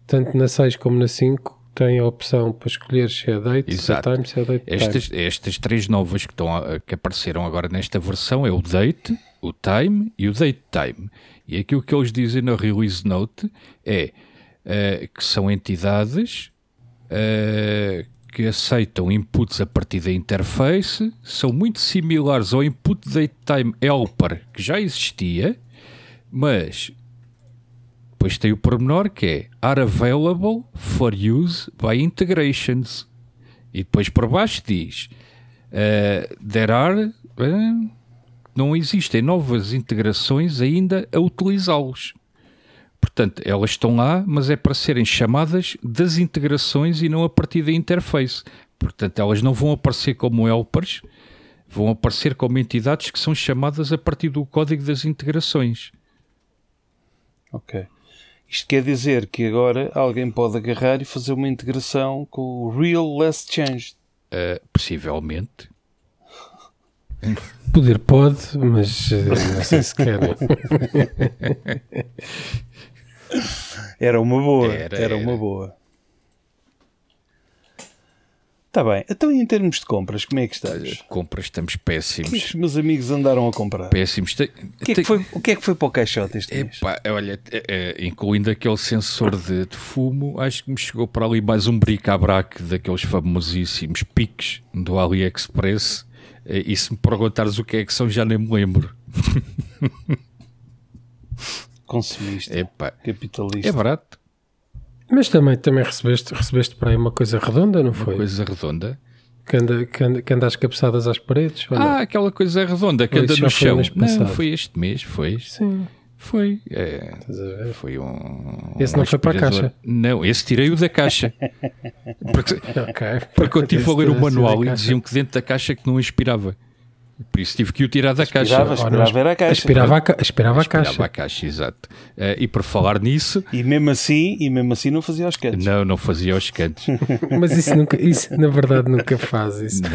tanto na 6 como na 5. Tem a opção para escolher se é date, se é time, se é date time. Estas, estas três novas que, estão a- que apareceram agora nesta versão é o date, o time e o date time. E aquilo que eles dizem na release note é eh, que são entidades eh, que aceitam inputs a partir da interface, são muito similares ao input date time helper que já existia, mas depois tem o pormenor que é are available for use by integrations. E depois por baixo diz eh, there are eh, não existem novas integrações ainda a utilizá-los. Portanto, elas estão lá, mas é para serem chamadas das integrações e não a partir da interface. Portanto, elas não vão aparecer como helpers, vão aparecer como entidades que são chamadas a partir do código das integrações. Ok. Isto quer dizer que agora alguém pode agarrar e fazer uma integração com o Real Last Change. Eh, possivelmente. Poder pode, mas eh, não sei se querem. Era uma boa. Era, Era, era. uma boa. Está bem. Então, em termos de compras, como é que estás? Compras, estamos O que é que péssimos. os meus amigos andaram a comprar? Péssimos. Tem- O que, é que foi, o que é que foi para o caixote este mês? Olha, é, é, incluindo aquele sensor de, de fumo, acho que me chegou para ali mais um bric-a-brac daqueles famosíssimos piques do AliExpress. Eh, E se me perguntares o que é que são, já nem me lembro. Consumista. Epá, Capitalista. é barato, Mas também, também recebeste, recebeste para aí uma coisa redonda, não foi? coisa redonda. Que anda, que, anda, que anda às cabeçadas às paredes? Olha, Ah, aquela coisa redonda que anda no chão. Não, foi este mês, foi. sim. Foi. é, foi um. Esse um não foi para a caixa? Não, esse tirei-o da caixa. Porque, Ok. Porque eu tive a ler o manual e diziam que dentro da caixa que não aspirava. Por isso tive que o tirar da Aspirava, caixa. aspirava era a caixa. Aspirava a, ca- aspirava a Aspirava caixa. a caixa, exato. Eh, e por falar nisso, E mesmo assim, e mesmo assim não fazia os cantos. não, não fazia os cantos. Mas isso, nunca, isso na verdade nunca faz isso. Não.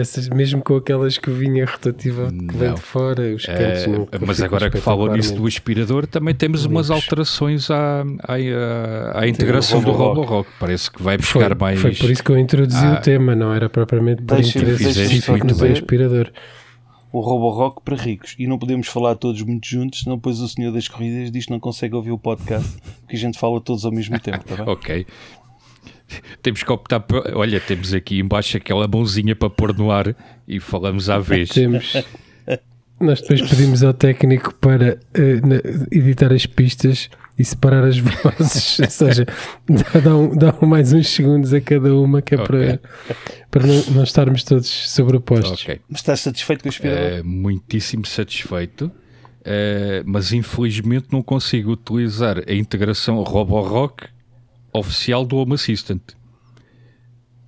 Essas, mesmo com aquela escovinha rotativa que vem de fora, os cantos Eh, nunca mas ficam agora que falam nisso do aspirador, também temos umas limpos. alterações à, à, à- à integração do Roborock. Parece que vai Foi, buscar mais. foi por isso que eu introduzi Ah. o tema, não era propriamente por interesse específico do dizer- aspirador. O Roborock para ricos. E não podemos falar todos muito juntos, senão depois o senhor das corridas diz que não consegue ouvir o podcast, porque a gente fala todos ao mesmo tempo, tá bem? Ok. Temos que optar por. Olha, temos aqui embaixo aquela mãozinha para pôr no ar e falamos à vez. Temos. Nós depois pedimos ao técnico para na- editar as pistas e separar as vozes, ou seja, dá, um- dá um mais uns segundos a cada uma, que é para, para não, não estarmos todos sobrepostos. Ok. Mas estás satisfeito com o aspirador? Eh, muitíssimo satisfeito, eh, mas infelizmente não consigo utilizar a integração Roborock oficial do Home Assistant.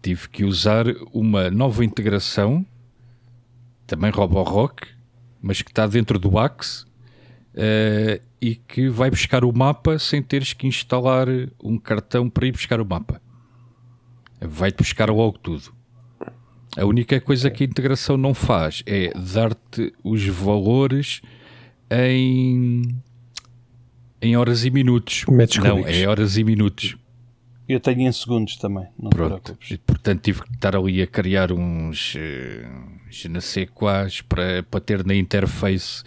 Tive que usar uma nova integração, também Roborock, mas que está dentro do Axe eh, e que vai buscar o mapa sem teres que instalar um cartão para ir buscar o mapa. Vai-te buscar logo tudo. A única coisa que a integração não faz é dar-te os valores em, em horas e minutos. Metros não, cúbicos. é horas e minutos. Eu tenho em segundos também, não te Pronto. preocupes. E, portanto, tive que estar ali a criar uns eh, je ne sais quais para, para ter na interface.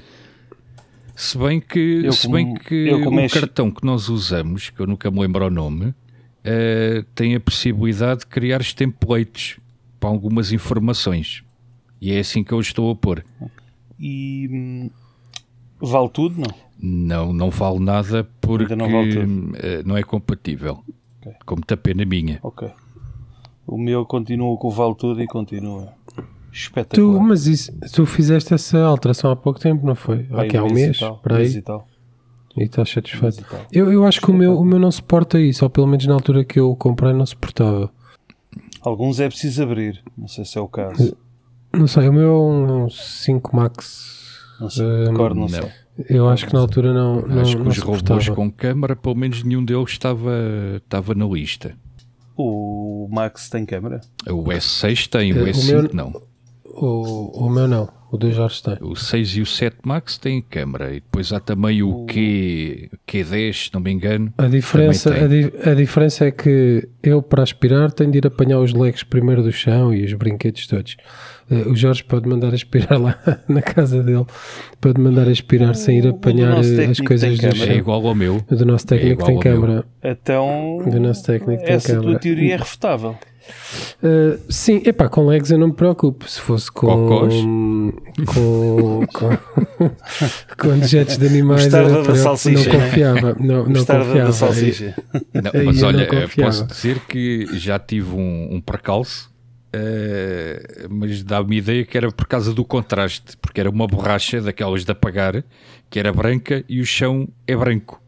Se bem que, Eu se como- bem que o é cartão que nós usamos, que eu nunca me lembro o nome, eh, tem a possibilidade de criar os templates para algumas informações. E é assim que eu estou a pôr. E hum, vale tudo, não? Não, não vale nada porque não vale tudo. eh, não é compatível. Ok. Como está pena minha. Ok. O meu continua com o vale tudo e continua Tu, espetacular. mas isso, tu fizeste essa alteração há pouco tempo, não foi? Vai, Aqui há um mês, para aí, e tal, e estás satisfeito. Eu, eu acho que o meu, o meu não suporta isso, ou pelo menos na altura que eu comprei não suportava. Alguns é preciso abrir, não sei se é o caso. Não sei, o meu é um 5 Max. Não sei, Hum, recordo, não, não. sei. Eu acho que na altura não, não, Acho que não os robôs com câmara, pelo menos nenhum deles estava, estava na lista. O Max tem câmera? O S6 tem, o Eh, o S5 meu- não. O, o meu não, o do Jorge tem. O 6 e o 7 Max têm câmara. E depois há também o Q, Q10, se não me engano. A diferença, a, di- a diferença é que eu, para aspirar, tenho de ir apanhar os leques primeiro do chão e os brinquedos todos. Eh, o Jorge pode mandar aspirar lá na casa dele, pode mandar aspirar sem ir do apanhar eh, as coisas tem do câmara. É chão. igual ao meu. O do nosso técnico igual tem meu. câmara. Então, O nosso técnico tem essa tua câmara. teoria é refutável. Uh, sim, epá, com legs eu não me preocupo. Se fosse com. Cocós? Com. com, com dejetos de animais, Mostarda era da salsicha, não confiava. Não, não confiava. da salsicha. Não, mas olha, não confiava. posso dizer que já tive um, um percalço, eh, mas dá-me ideia que era por causa do contraste, porque era uma borracha daquelas de apagar, que era branca e o chão é branco.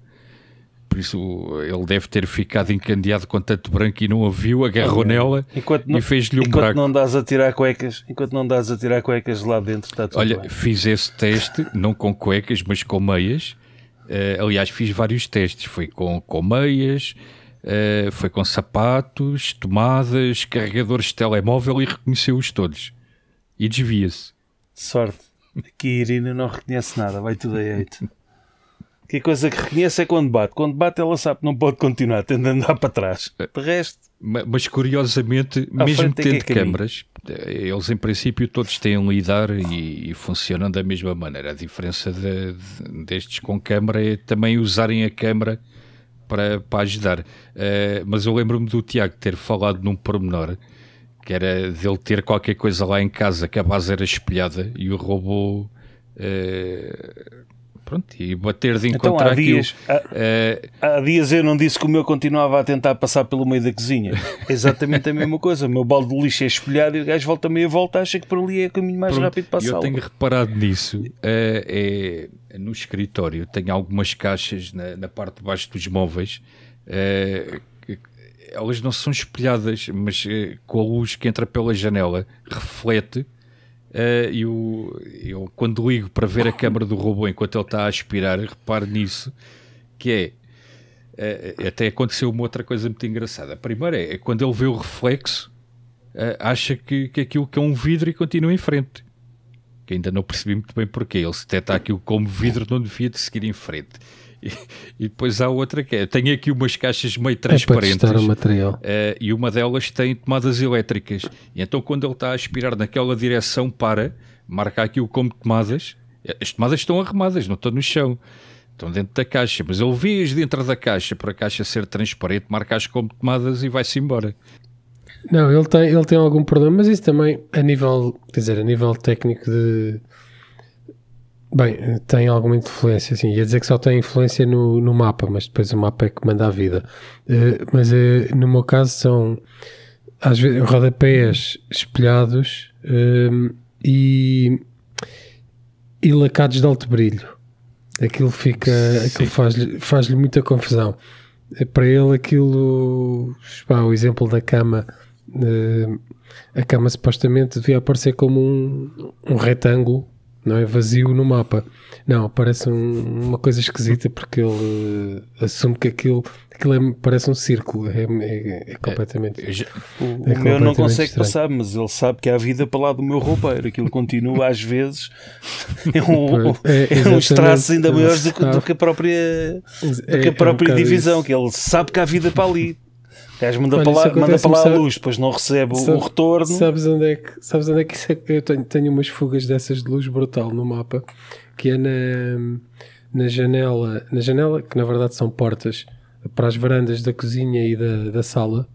Por isso ele deve ter ficado encandeado com tanto branco e não a viu, agarrou nela Enquanto e fez-lhe um enquanto buraco. não dás a tirar cuecas, enquanto não dás a tirar cuecas lá dentro, está tudo Olha, bem. fiz esse teste, não com cuecas, mas com meias. Eh, aliás, fiz vários testes. Foi com, com meias, eh, foi com sapatos, tomadas, carregadores de telemóvel e reconheceu-os todos. E desvia-se. Sorte. Aqui a Irina não reconhece nada, vai tudo a eito. Que a coisa que reconhece é quando bate. Quando bate, ela sabe que não pode continuar, tem de andar para trás. De resto, Ma- Mas curiosamente, mesmo é é tendo caminho. câmaras, eh, eles em princípio todos têm um lidar e, e funcionam da mesma maneira. A diferença de- de- destes com câmara é também usarem a câmara para, para ajudar. Eh, mas eu lembro-me do Tiago ter falado num pormenor que era dele ter qualquer coisa lá em casa que a base era espelhada e o robô. eh, pronto, e bater de então encontrar há dias, há. Eh, há dias eu não disse que o meu continuava a tentar passar pelo meio da cozinha. Exatamente a mesma coisa. O meu balde de lixo é espelhado e o gajo volta meia volta, acha que por ali é o caminho mais Pronto, rápido para a Eu sala. tenho reparado nisso. eh, é, no escritório, tenho algumas caixas na, na parte de baixo dos móveis. que- elas não são espelhadas, mas com a luz que entra pela janela reflete. Eh, e o- eu, quando ligo para ver a câmara do robô enquanto ele está a aspirar, reparo nisso, que é eh, até aconteceu uma outra coisa muito engraçada. A primeira é, é quando ele vê o reflexo, eh, acha que, que aquilo que é um vidro e continua em frente. Que ainda não percebi muito bem porquê. Ele se detecta aquilo como vidro, não devia de seguir em frente. E, e depois há outra que é: tenho aqui umas caixas meio É transparentes. testar o material. Eh, e uma delas tem tomadas elétricas. E então, quando ele está a aspirar naquela direção, para, marca aquilo como tomadas. As tomadas estão arrumadas, não estão no chão. Estão dentro da caixa. Mas ele vê-as dentro da caixa, para a caixa ser transparente, marca-as como tomadas e vai-se embora. Não, ele tem, ele tem algum problema, mas isso também a nível, quer dizer, a nível técnico de bem, tem alguma influência, assim, ia dizer que só tem influência no, no mapa, mas depois o mapa é que manda a vida. Eh, mas eh, no meu caso são às vezes rodapés espelhados ehm, e, e lacados de alto brilho. Aquilo fica, aquilo faz-lhe faz muita confusão. Eh, Para ele aquilo, pá, o exemplo da cama, a cama supostamente devia aparecer como um, um retângulo, não é? Vazio no mapa. Não, parece um- uma coisa esquisita porque ele eh, assume que aquilo, aquilo é- parece um círculo, é, é- é completamente. Eu já- O, É o meu não completamente consegue estranho. passar, mas ele sabe que há vida para lá do meu roupeiro. Aquilo continua às vezes. É um, é, é uns traços ainda maiores do que, do que a própria, do É- que é a própria divisão. isso. Que ele sabe que há vida para ali. O gajo manda Olha, para isso lá, manda para lá a sabe- luz, depois não recebe o- Sabe- o retorno. Sabes onde é que, sabes onde é que isso é? Eu tenho, tenho umas fugas dessas de luz brutal no mapa, que é na, na janela, na janela, que na verdade são portas para as varandas da cozinha e da, da sala.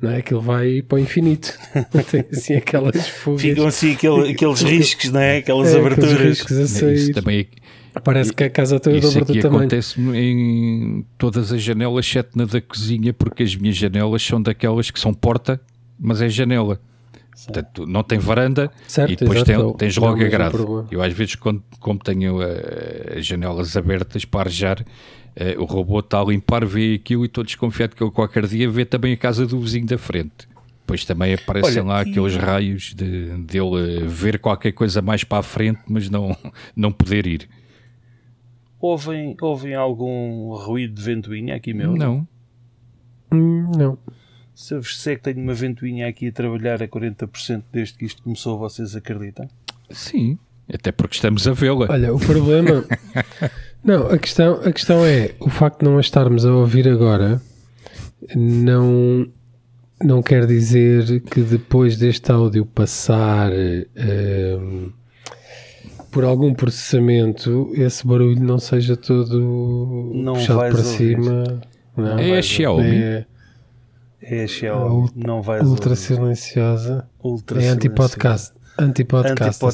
não é? Aquilo vai para o infinito. Tem assim aquelas fugas. Ficam assim aquele- aqueles riscos, não é? Aquelas É, aqueles aberturas. riscos a Isso sair. também Parece que a casa toda Isso dobra aqui do tamanho. acontece em todas as janelas, exceto na da cozinha, porque as minhas janelas são daquelas que são porta, mas é janela. Portanto, não tem varanda Certo, e depois exato, tem- é o- tens é o logo a mesmo grade. Eu às vezes, quando, como tenho eh, as janelas abertas para arejar, eh, o robô está a limpar, vê aquilo e estou desconfiado que ele qualquer dia vê também a casa do vizinho da frente. Depois também aparecem Olha, lá e- aqueles raios de, dele eh, ver qualquer coisa mais para a frente, mas não, não poder ir. Ouvem, ouvem algum ruído de ventoinha aqui meu? Não. Hum, não. Se eu vos disser que tenho uma ventoinha aqui a trabalhar a 40% desde que isto começou, vocês acreditam? Sim, até porque estamos a vê-la. Olha, o problema. não, a questão, a questão é o facto de não a estarmos a ouvir agora não, não quer dizer que depois deste áudio passar hum, por algum processamento esse barulho não seja todo Não puxado para ouvir. cima. Não, É a Xiaomi. é É a Xiaomi, não vais ultra ouvir. silenciosa. Ultra É anti-podcast. Anti-podcast.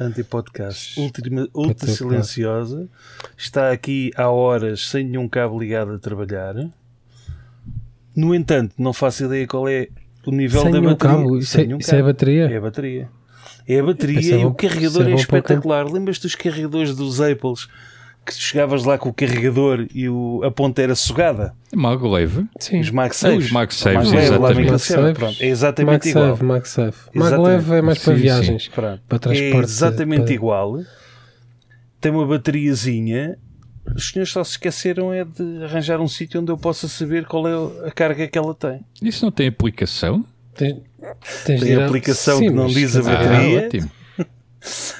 Anti-podcast. Ultima- Ultra silenciosa. Está aqui há horas sem nenhum cabo ligado a trabalhar. No entanto, não faço ideia qual é o nível Sem da bateria. cabo. Isso Sem é, isso é cabo. bateria? É a bateria. É a bateria é e o carregador é é, espetacular. Lembras-te dos carregadores dos Apples que chegavas lá com o carregador e o- a ponta era sugada? Mago leve. Sim. Os MagSafes. Os MagSafes, Maglev, lá exatamente. Pronto, é exatamente igual. MagSafe, MagSafe. É mais para Sim, sim. viagens. Pronto. Para É transporte. exatamente para- igual. Tem uma bateriazinha. Os senhores só se esqueceram é de arranjar um sítio onde eu possa saber qual é a carga que ela tem. Isso não tem aplicação? Tens, tens Tem a- aplicação Sim, que não diz a Ah, bateria. ótimo.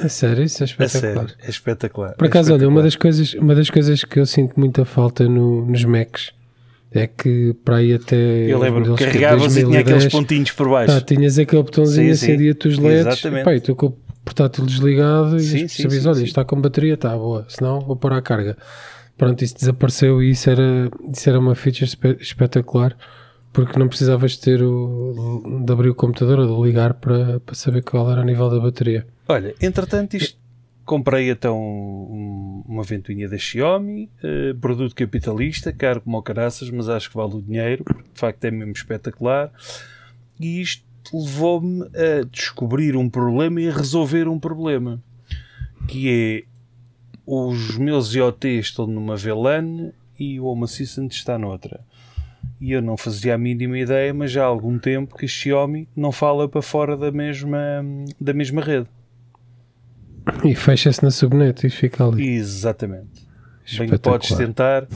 É sério, isso é É espetacular. sério, é espetacular. Por é acaso, olha, uma espetacular. das, coisas, uma das coisas que eu sinto muita falta no- nos Macs é que para aí até. Eu lembro, carregavas e tinha 2010, aqueles pontinhos por baixo. Pá, tinhas aquele botãozinho, acendia-te os LEDs. Exatamente. Pá, e tu com o portátil desligado Sim, e sim, sabias, sim, olha, sim. isto está com bateria, está boa, senão vou pôr a carga. Pronto, isso desapareceu e isso era, isso era uma feature espe- espetacular porque não precisavas ter o, de abrir o computador ou de ligar para, para saber qual era o nível da bateria. Olha, entretanto, isto comprei então um- uma ventoinha da Xiaomi, eh, produto capitalista, caro como o caraças, mas acho que vale o dinheiro, porque de facto é mesmo espetacular. E isto levou-me a descobrir um problema e a resolver um problema, que é os meus IoT estão numa VLAN e o Home Assistant está noutra. E eu não fazia a mínima ideia, mas já há algum tempo que a Xiaomi não fala para fora da mesma, da mesma rede. E fecha-se na subnet e fica ali. Exatamente. Bem, podes tentar.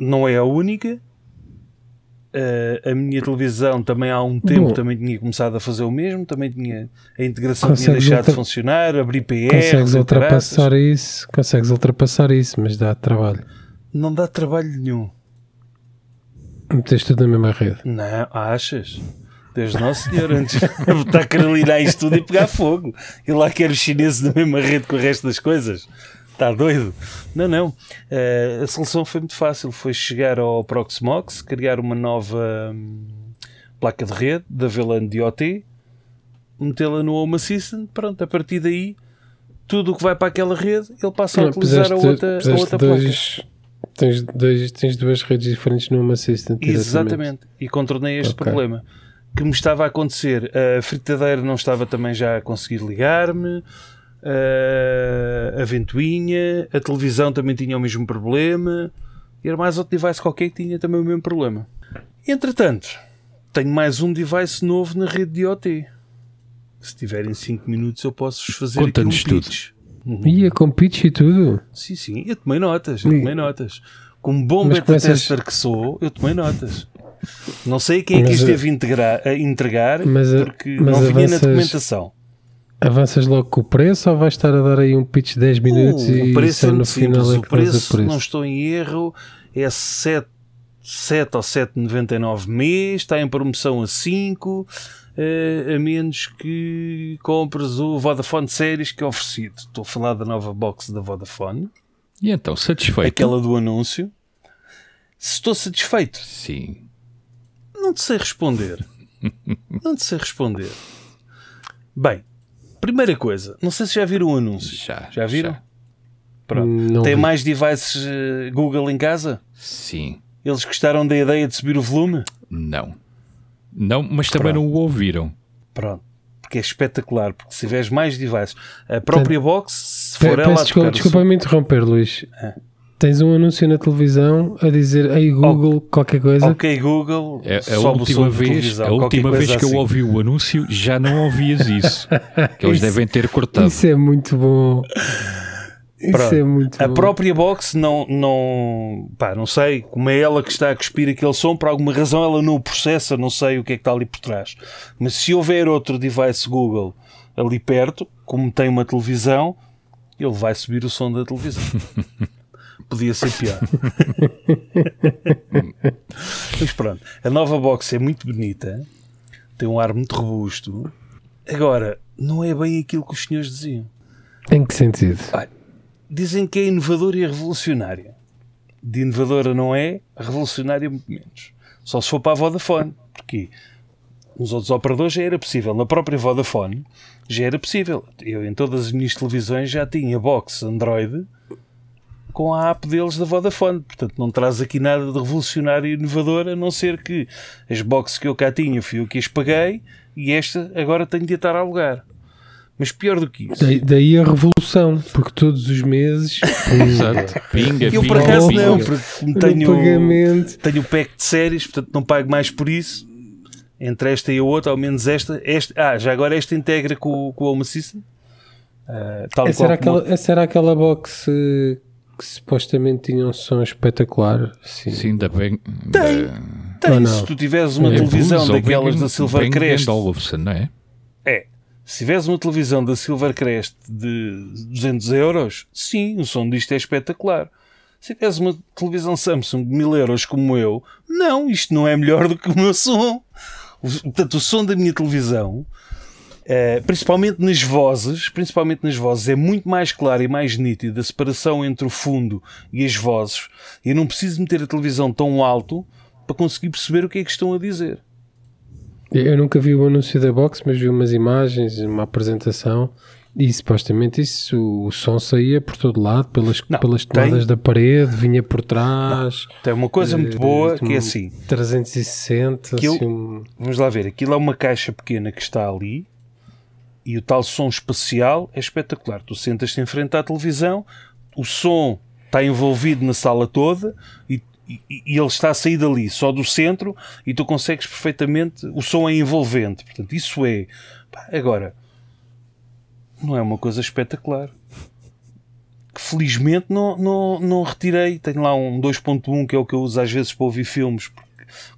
Não é a única. Eh, a minha televisão também há um tempo Bom. também tinha começado a fazer o mesmo, também tinha a integração tinha deixado de funcionar, abrir PR, Consegues ultrapassar isso, consegues ultrapassar isso, mas dá trabalho. não dá trabalho nenhum. Metes tudo na mesma rede. Não, achas? Deus Nosso Senhor, antes de botar a carolinar isto tudo e pegar fogo. E lá quero os chineses na mesma rede com o resto das coisas. Está doido? Não, não. Eh, a solução foi muito fácil. Foi chegar ao Proxmox, criar uma nova hum, placa de rede da VLAN de OT, metê-la no Home Assistant. Pronto, a partir daí, tudo o que vai para aquela rede, ele passa a utilizar a outra, a outra placa. Tens, dois, tens duas redes diferentes numa Assistant. diretamente. Exatamente. E contornei este Ok. problema. Que me estava a acontecer. A fritadeira não estava também já a conseguir ligar-me. a- ventoinha. A televisão também tinha o mesmo problema. E era mais outro device qualquer que tinha também o mesmo problema. Entretanto, tenho mais um device novo na rede de IoT. Se tiverem 5 minutos eu posso-vos fazer aqui um Conta-nos tudo. Ia com pitch e tudo. Sim, sim, eu tomei notas, eu tomei notas. Como bom beta começas- tester que sou, eu tomei notas. Não sei quem é que isto teve integrar, a entregar, mas, eh, porque mas não vinha na avanças- documentação. Avanças logo com o preço ou vais estar a dar aí um pitch de 10 minutos Uh, e o preço é no final simples. é o que vais preço, a preço? não estou em erro, é 7, 7 ou 7,99 mês, está em promoção a 5, eh, a menos que compres o Vodafone Series que é oferecido. Estou a falar da nova box da Vodafone, E então, satisfeito? aquela do anúncio. Se estou satisfeito, Sim. não te sei responder. Não te sei responder. Bem, primeira coisa, não sei se já viram o anúncio. Já, Já viram? já. Pronto. Não Tem vi. mais devices eh, Google em casa? Sim. Eles gostaram da ideia de subir o volume? Não. Não, mas também Pronto. não o ouviram. Pronto. Porque é espetacular. Porque se tiveres mais devices, a própria box, se for ela desculpa, desculpa me interromper, Luís. É. Tens um anúncio na televisão a dizer Ei Google, qualquer coisa. Ok, Google, É, a última vez, a última vez que eu assim. ouvi o anúncio já não ouvias isso. que eles Isso- devem ter cortado. Isso é muito bom. Isso Pronto. é muito A bom. própria box não, não, pá, não sei como é ela que está a cuspir aquele som, por alguma razão ela não o processa, não sei o que é que está ali por trás. Mas se houver outro device Google ali perto, como tem uma televisão, ele vai subir o som da televisão. Podia ser pior. Mas pronto, a nova box é muito bonita, tem um ar muito robusto. Agora, não é bem aquilo que os senhores diziam. Em que sentido? Dizem que é inovadora e revolucionária. De inovadora não é, revolucionária muito menos. Só se for para a Vodafone. Porque nos outros operadores já era possível. Na própria Vodafone já era possível. Eu em todas as minhas televisões já tinha box Android com a app deles da Vodafone. Portanto, não traz aqui nada de revolucionário e inovador, a não ser que as boxes que eu cá tinha fui eu que as paguei e esta agora tenho de estar a alugar. Mas pior do que isso. Daí, daí a revolução, porque todos os meses Exato. Pinga, Eu por acaso pinga. não, porque tenho, pagamento. tenho o pack de séries, portanto não pago mais por isso. Entre esta e a outra, ao menos esta. esta ah, já agora esta integra com, o- com o Home Assistant. Tal e Essa era, qual como- aquela, essa era aquela box eh, que supostamente tinha um som espetacular. Sim. Sim, ainda bem. Tem. Tem, Ou não? se tu tiveres uma É televisão daquelas da Silvercrest, Bang Olufsen, não é? é. Se tiveres uma televisão da Silvercrest de 200 euros, sim, o som disto é espetacular. Se tiveres uma televisão Samsung de 1000 euros como eu, não, isto não é melhor do que o meu som. Portanto, o som da minha televisão, eh, principalmente nas vozes, principalmente nas vozes, é muito mais claro e mais nítido a separação entre o fundo e as vozes. E eu não preciso meter a televisão tão alto para conseguir perceber o que é que estão a dizer. Eu nunca vi o anúncio da box, mas vi umas imagens, uma apresentação. E supostamente isso, o som saía por todo lado, pelas, Não, pelas tem- tomadas da parede, vinha por trás. Tem uma coisa muito Eh, boa que é assim. 360, Aquilo- assim, Vamos lá ver, aquilo é uma caixa pequena que está ali e o tal som espacial é espetacular. Tu sentas-te em frente à televisão, o som está envolvido na sala toda e, e- ele está a sair dali, só do centro, e tu consegues perfeitamente. O som é envolvente, portanto, isso é. Agora, não é uma coisa espetacular. Que felizmente não, não, não retirei. Tenho lá um 2.1 que é o que eu uso às vezes para ouvir filmes, porque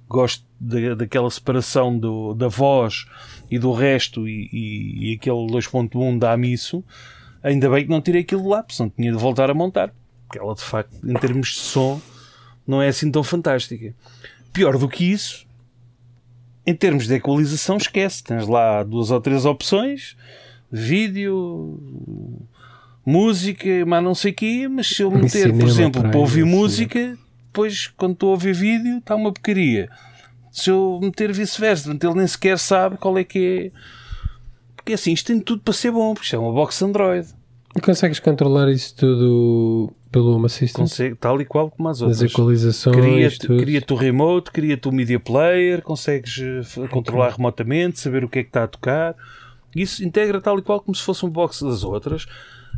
gosto da, daquela separação do, da voz e do resto, e, e, e aquele 2.1 dá-me isso. Ainda bem que não tirei aquilo de lá, porque senão tinha de voltar a montar. Porque ela, de facto, em termos de som, não é assim tão fantástica. Pior do que isso, em termos de equalização, esquece. Tens lá duas ou três opções: vídeo, música, mas não sei o quê. Mas se eu meter, cinema por exemplo, para ouvir música, depois, quando estou a ouvir vídeo, está uma porcaria. Se eu meter vice-versa, ele nem sequer sabe qual é que é. Porque assim, isto tem tudo para ser bom, porque isto é uma box Android. E consegues controlar isso tudo pelo Home Assistant? Consegue, tal e qual como as As outras. equalizações, Cria-te cria o remote, cria-te o media player, consegues eh, controlar remotamente, saber o que é que está a tocar. Isso integra tal e qual como se fosse um box das outras.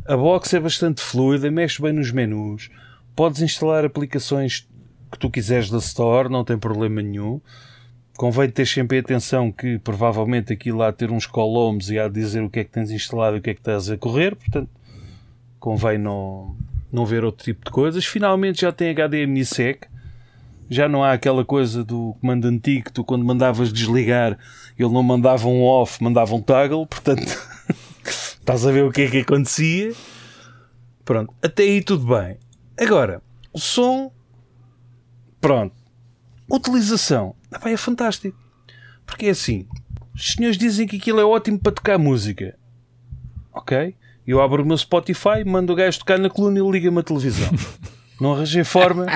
A box é bastante fluida, mexe bem nos menus. Podes instalar aplicações que tu quiseres da Store, não tem problema nenhum. Convém ter sempre atenção que provavelmente aquilo há a ter uns colomes e há de dizer o que é que tens instalado e o que é que estás a correr, portanto convém não, não ver outro tipo de coisas. Finalmente já tem HDMI sec, já não há aquela coisa do comando antigo que tu quando mandavas desligar ele não mandava um off, mandava um toggle, portanto estás a ver o que é que acontecia. Pronto, até aí tudo bem. Agora, o som, pronto, utilização, epá, é fantástico. Porque é assim, os senhores dizem que aquilo é ótimo para tocar música. Ok? Eu abro o meu Spotify, mando o gajo tocar na coluna e ele liga-me a televisão. Não arranjei forma.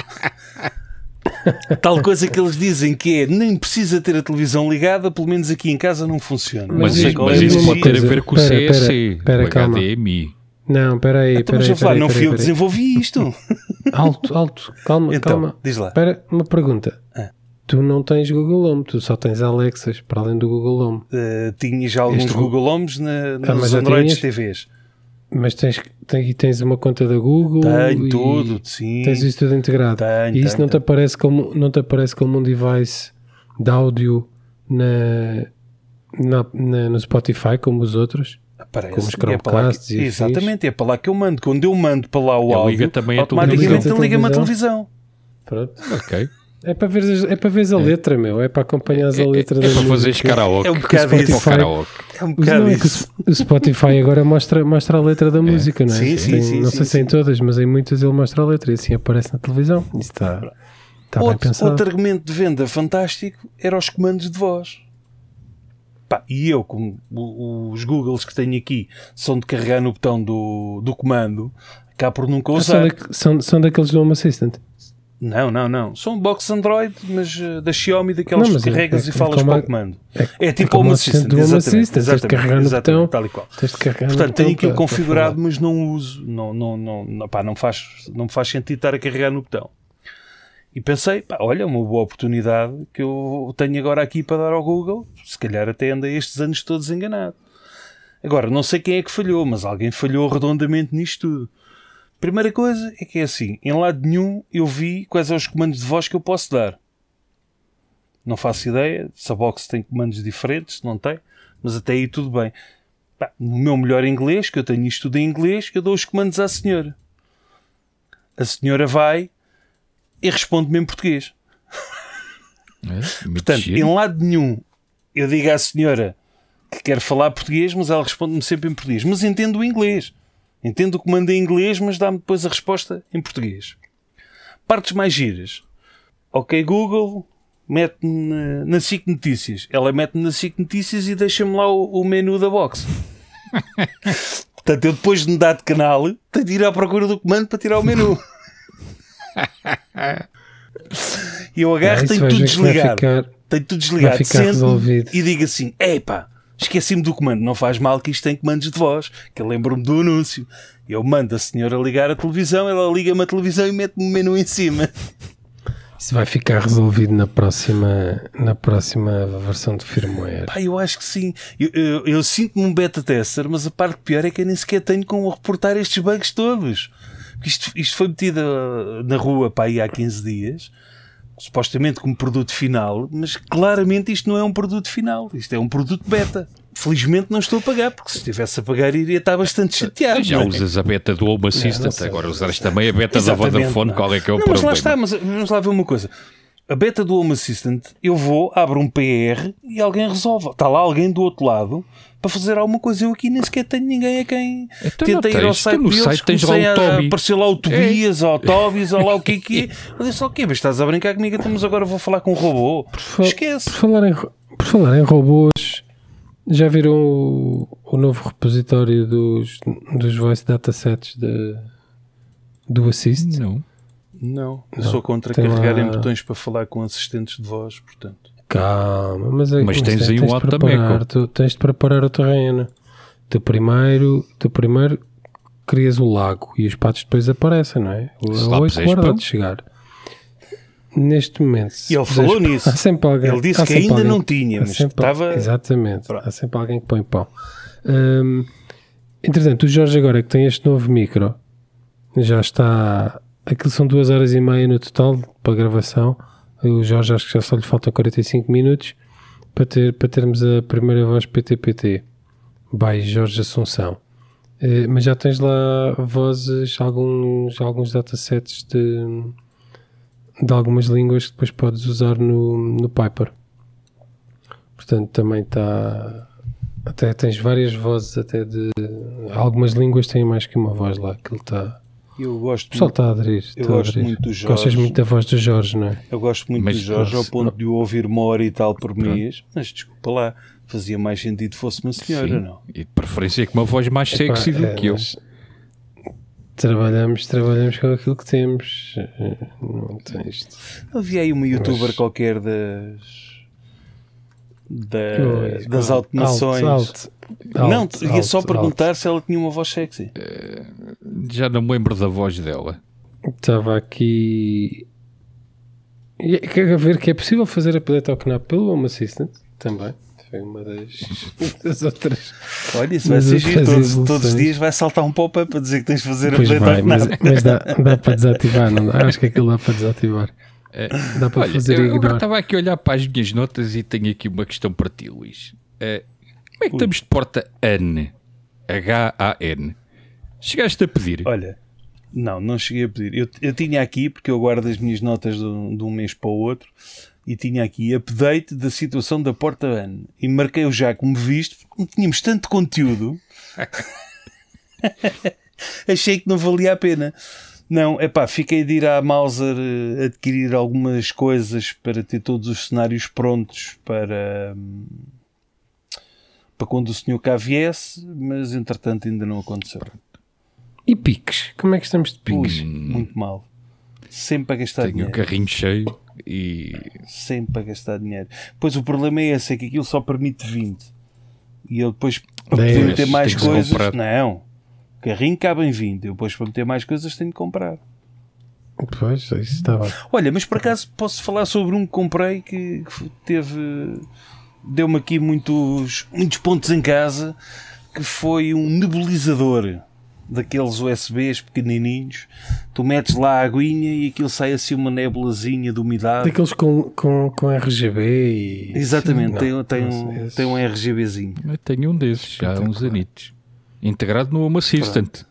Tal coisa que eles dizem que é nem precisa ter a televisão ligada, pelo menos aqui em casa não funciona. Mas, Mas não sei isso, qual mas é a isso pode ter a ver com o CSC, pera, o calma. HDMI. Não, peraí, Então, peraí. eu falar, peraí, não fui peraí, eu que peraí. desenvolvi isto. Alto, alto, calma, Então, calma. diz lá. Espera, uma pergunta. Ah. Tu não tens Google Home, tu só tens Alexas para além do Google Home. Uh, tinha já alguns Este- Google Homes na, Ah, nos já Androids? TVs. Mas tens, tens, tens uma conta da Google Tenho e tudo, sim. tens isso tudo integrado. Tenho, e isso tenho, não te, aparece como, não te aparece como um device de áudio na, na, na- no Spotify, como os outros? Aparece. como os é Chromecasts que- e. Exatamente, é para lá que eu mando. Quando eu mando para lá o áudio, liga também automaticamente televisão. liga-me a televisão. Pronto. Ok. É para ver, é para ver a letra, meu. É para acompanhares É, a é, letra é da para karaoke. É um bocado Para o isso. karaoke. É um bocado não é que o isso. O Spotify agora mostra, mostra a letra da música, não é? Sim, sim, Tem- sim, não sim, sei se em sim. todas, mas em muitas ele mostra a letra e assim aparece na televisão. Isso está, está bem outro, pensado. outro argumento de venda fantástico era os comandos de voz. Pá, e eu, como o- os Googles que tenho aqui são de carregar no botão do, do comando, cá por nunca Ah, são, usar. da- são, são daqueles do Home Assistant. Não, não, não. São box Android, mas uh, da Xiaomi, daquelas Não, que mas é- carregas é e falas para o comando. É, É tipo Home o Assistant, Home exatamente, Assistant, exatamente, exatamente, botão. tal e qual. Portanto, tenho aquilo para- configurado, mas não uso. Não, não, não, não, pá, não, faz, não me faz sentido estar a carregar no botão. E pensei, pá, olha, uma boa oportunidade que eu tenho agora aqui para dar ao Google. Se calhar até andei estes anos todos enganado. Agora, não sei quem é que falhou, mas alguém falhou redondamente nisto tudo. Primeira coisa é que é assim: em lado nenhum eu vi quais são os comandos de voz que eu posso dar. Não faço ideia se a box tem comandos diferentes, se não tem, mas até aí tudo bem. Pá, no meu melhor inglês, que eu tenho isto tudo em inglês, eu dou os comandos à senhora. A senhora vai e responde-me em português. É, Portanto, giro. em lado nenhum eu digo à senhora que quer falar português, mas ela responde-me sempre em português. Mas entendo o inglês. Entendo o comando em inglês, mas dá-me depois a resposta em português. Partes mais giras. Ok, Google, mete-me na, na SIC Notícias. Ela mete-me na SIC Notícias e deixa-me lá o, o menu da box. Portanto, eu depois de mudar de canal, tenho de ir à procura do comando para tirar o menu. E eu agarro, isso tenho tudo desligado. ficar- Tenho tudo desligado. resolvido. E digo assim: epá, esqueci-me do comando. Não faz mal que isto tem comandos de voz. Que eu lembro-me do anúncio. Eu mando a senhora ligar a televisão, ela liga-me a televisão e mete-me o menu em cima. Isso vai ficar resolvido na próxima, na próxima versão de firmware. Pá, eu acho que sim. Eu, eu- eu sinto-me um beta tester, mas a parte pior é que eu nem sequer tenho como reportar estes bugs todos. Isto, isto foi metido uh, na rua pá, aí há 15 dias, supostamente como produto final, mas claramente isto não é um produto final. Isto é um produto beta. Felizmente não estou a pagar, porque se estivesse a pagar iria estar bastante chateado. Já não é? usas a beta do Home Assistant, sei. agora usares também a beta da Exatamente, Vodafone, não. qual é que é o não, mas problema? lá está, mas vamos lá ver uma coisa. A beta do Home Assistant, eu vou, abro um PR e alguém resolve. Está lá alguém do outro lado para fazer alguma coisa. Eu aqui nem sequer tenho ninguém a quem Então tenta ir ao site deles. site tens lá o a Toby. aparecer lá o Tobias, ou o Tobias, ou lá o que é que é. Eu disse, ok, mas estás a brincar comigo, então mas agora vou falar com um robô. fa- Esquece. Por falar em, por falar em robôs, já viram o, o novo repositório dos, dos voice datasets de, do Assist? Não. Não, Não, sou contra tem carregar em lá- botões para falar com assistentes de voz, portanto. Calma, mas, é, Mas tens aí um tens de preparar, tu, tens de preparar o terreno. Tu primeiro, tu primeiro crias o lago e os patos depois aparecem, não é? O oito guarda de chegar. Neste momento, E ele falou pão, nisso. Há sempre alguém, Ele disse que ainda alguém- não tinha, mas sempre- estava- Exatamente, Pronto. há sempre alguém que põe pão. Hum, entretanto, o Jorge agora que tem este novo micro já está. Aquilo são duas horas e meia no total para a gravação. O Jorge acho que já só lhe faltam 45 minutos para, ter, para termos a primeira voz PTPT. By Jorge Assunção. Eh, mas já tens lá vozes, alguns, alguns datasets de, de algumas línguas que depois podes usar no, no Piper. Portanto, também está. Até tens várias vozes, até de. Algumas línguas têm mais que uma voz lá. Aquilo está. Eu O gosto, pessoal muito, está a aderir. eu gosto aderir. muito do Jorge. Gostas muito da voz do Jorge, não é? eu gosto muito Mas- do Jorge ao ponto de o ouvir uma hora e tal por mês, mas desculpa lá, fazia mais sentido fosse uma senhora, Sim. não? E de preferência com uma voz mais sexy Epá, do é, que eu. mas trabalhamos, trabalhamos com aquilo que temos. Eh, Não tem isto. Havia aí uma youtuber Mas- qualquer das. Da- Pois, das alto, automações. alto, não, alto, ia só alto, perguntar se ela tinha uma voz sexy. Já não me lembro da voz dela. Estava aqui. E Quer ver que é possível fazer update ao canal pelo Home Assistant também. Foi uma das, das outras. Olha, isso vai Mas ser giro. Todos, todos os dias vai saltar um pop-up a dizer que tens de fazer Pois update vai, ao mas, canal. mas dá, dá para desativar, não dá? Acho que aquilo dá para desativar. Dá para Olha, fazer eu agora estava aqui a olhar para as minhas notas e tenho aqui uma questão para ti, Luís. Eh, como é que estamos de porta AN? H-A-N. Chegaste a pedir? Olha, não, não cheguei a pedir. Eu, eu tinha aqui, porque eu guardo as minhas notas de, um de um mês para o outro, e tinha aqui update da situação da Porta Ana. E marquei-o já como visto, porque não tínhamos tanto conteúdo. Achei que não valia a pena. Não, é pá, fiquei de ir à Mauser eh, adquirir algumas coisas para ter todos os cenários prontos para, hum, para quando o senhor cá viesse, mas entretanto ainda não aconteceu. E piques? Como é que estamos de Ui, piques? muito mal. Sempre a gastar Tenho um dinheiro. carrinho cheio e Sempre a gastar dinheiro. Pois o problema é esse, é que aquilo só permite 20. E eu depois, para poder meter mais coisas, comprar. não. Carrinho em 20. Eu depois, para meter mais coisas, tenho que comprar. Pois, isso está bem. Olha, mas por acaso posso falar sobre um que comprei que que teve. deu-me aqui muitos, muitos pontos em casa. Que foi um nebulizador daqueles USBs pequenininhos. Tu metes lá a aguinha e aquilo sai assim uma nebulazinha de umidade. Daqueles com, com, com RGB e. Exatamente, Sim, não, tem, tem, não um, tem um RGBzinho. eu tenho um desses já há uns anitos. Integrado no Home Assistant.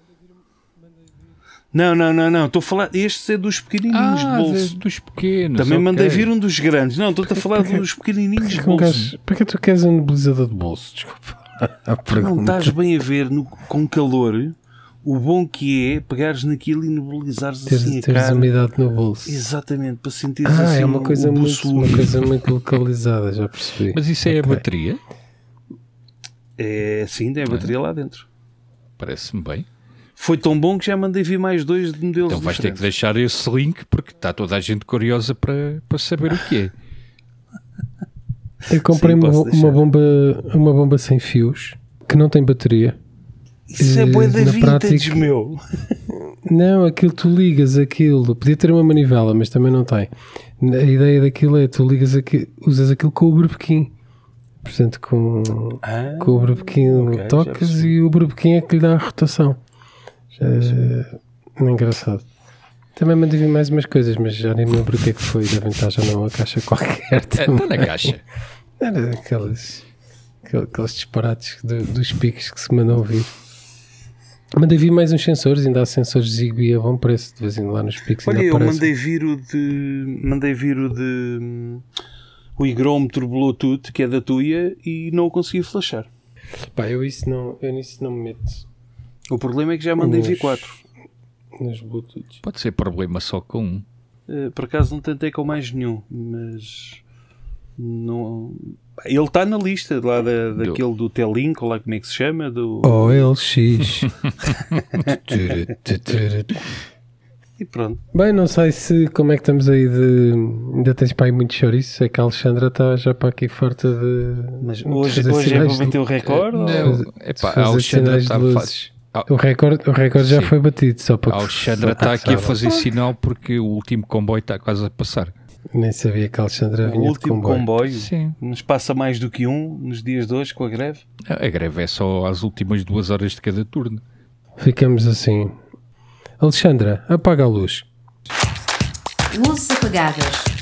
Não, não, não, não. Estou a falar. Este é dos pequenininhos de Ah, bolso. dos pequenos. Também ok. mandei vir um dos grandes. Não, estou-te a falar Porquê- dos pequenininhos de que bolso. gajo- Porquê tu queres um nebulizador de bolso? Desculpa. A Não estás bem a ver no- com calor o bom que é pegares naquilo e nebulizares Teres, assim a teres cara. umidade no bolso. Exatamente, para sentir Ah, assim é uma coisa, o muito, uma coisa muito localizada, já percebi. Mas isso é a Ok. bateria? É sim, tem a bateria lá dentro. Parece-me bem. Foi tão bom que já mandei vir mais dois de modelos Então vais ter que deixar esse link porque está toda a gente curiosa para, para saber o que é. Eu comprei Sim, uma, uma bomba, uma bomba sem fios que não tem bateria. Isso é Eh, bué da na vintage, prática- meu. Não, aquilo tu ligas aquilo. Podia ter uma manivela, mas também não tem. A ideia daquilo é tu ligas aquilo, usas aquilo com o brebequim. Portanto, com, Ah, com o brebequim ok, já tocas e o brebequim é que lhe dá a rotação. Já, é engraçado. Também mandei vir mais umas coisas, mas já nem me lembro o que é que foi. Devem estar já numa caixa qualquer. Está também. na caixa. Era aqueles, aquel- aqueles disparates do- dos piques que se mandam vir. Mandei vir mais uns sensores, ainda há sensores Zigbee a bom preço, de vez em quando lá nos piques Olha, ainda eu aparecem. mandei vir o de. Mandei vir o de. O higrómetro Bluetooth, que é da Tuya, e não o consegui flashar. Pá, eu, isso não, eu nisso não me meto O problema é que já mandei Nos- vir 4. nos Bluetooths. Pode ser problema só com um. Eh, por acaso não tentei com mais nenhum, mas. Não... Ele está na lista lá da, daquele do Telink, ou lá como é que se chama? Do... OLX. E pronto. Bem, não sei se como é que estamos aí de. Ainda tens para aí muito chouriço. É que a Alexandra está já para aqui farta de. Mas de hoje, é para de- bater o recorde? ou- Não, fazer- epá, a Alexandra está de fazer. O recorde, o recorde já foi batido, só para A Alexandra está aqui a fazer sinal porque o último comboio está quase a passar. Nem sabia que a Alexandra O vinha de último comboio. comboio. Sim. Nos passa mais do que um nos dias de hoje com a greve. A greve é só às últimas duas horas de cada turno. Ficamos assim. Alexandra, apaga a luz. Luzes apagadas.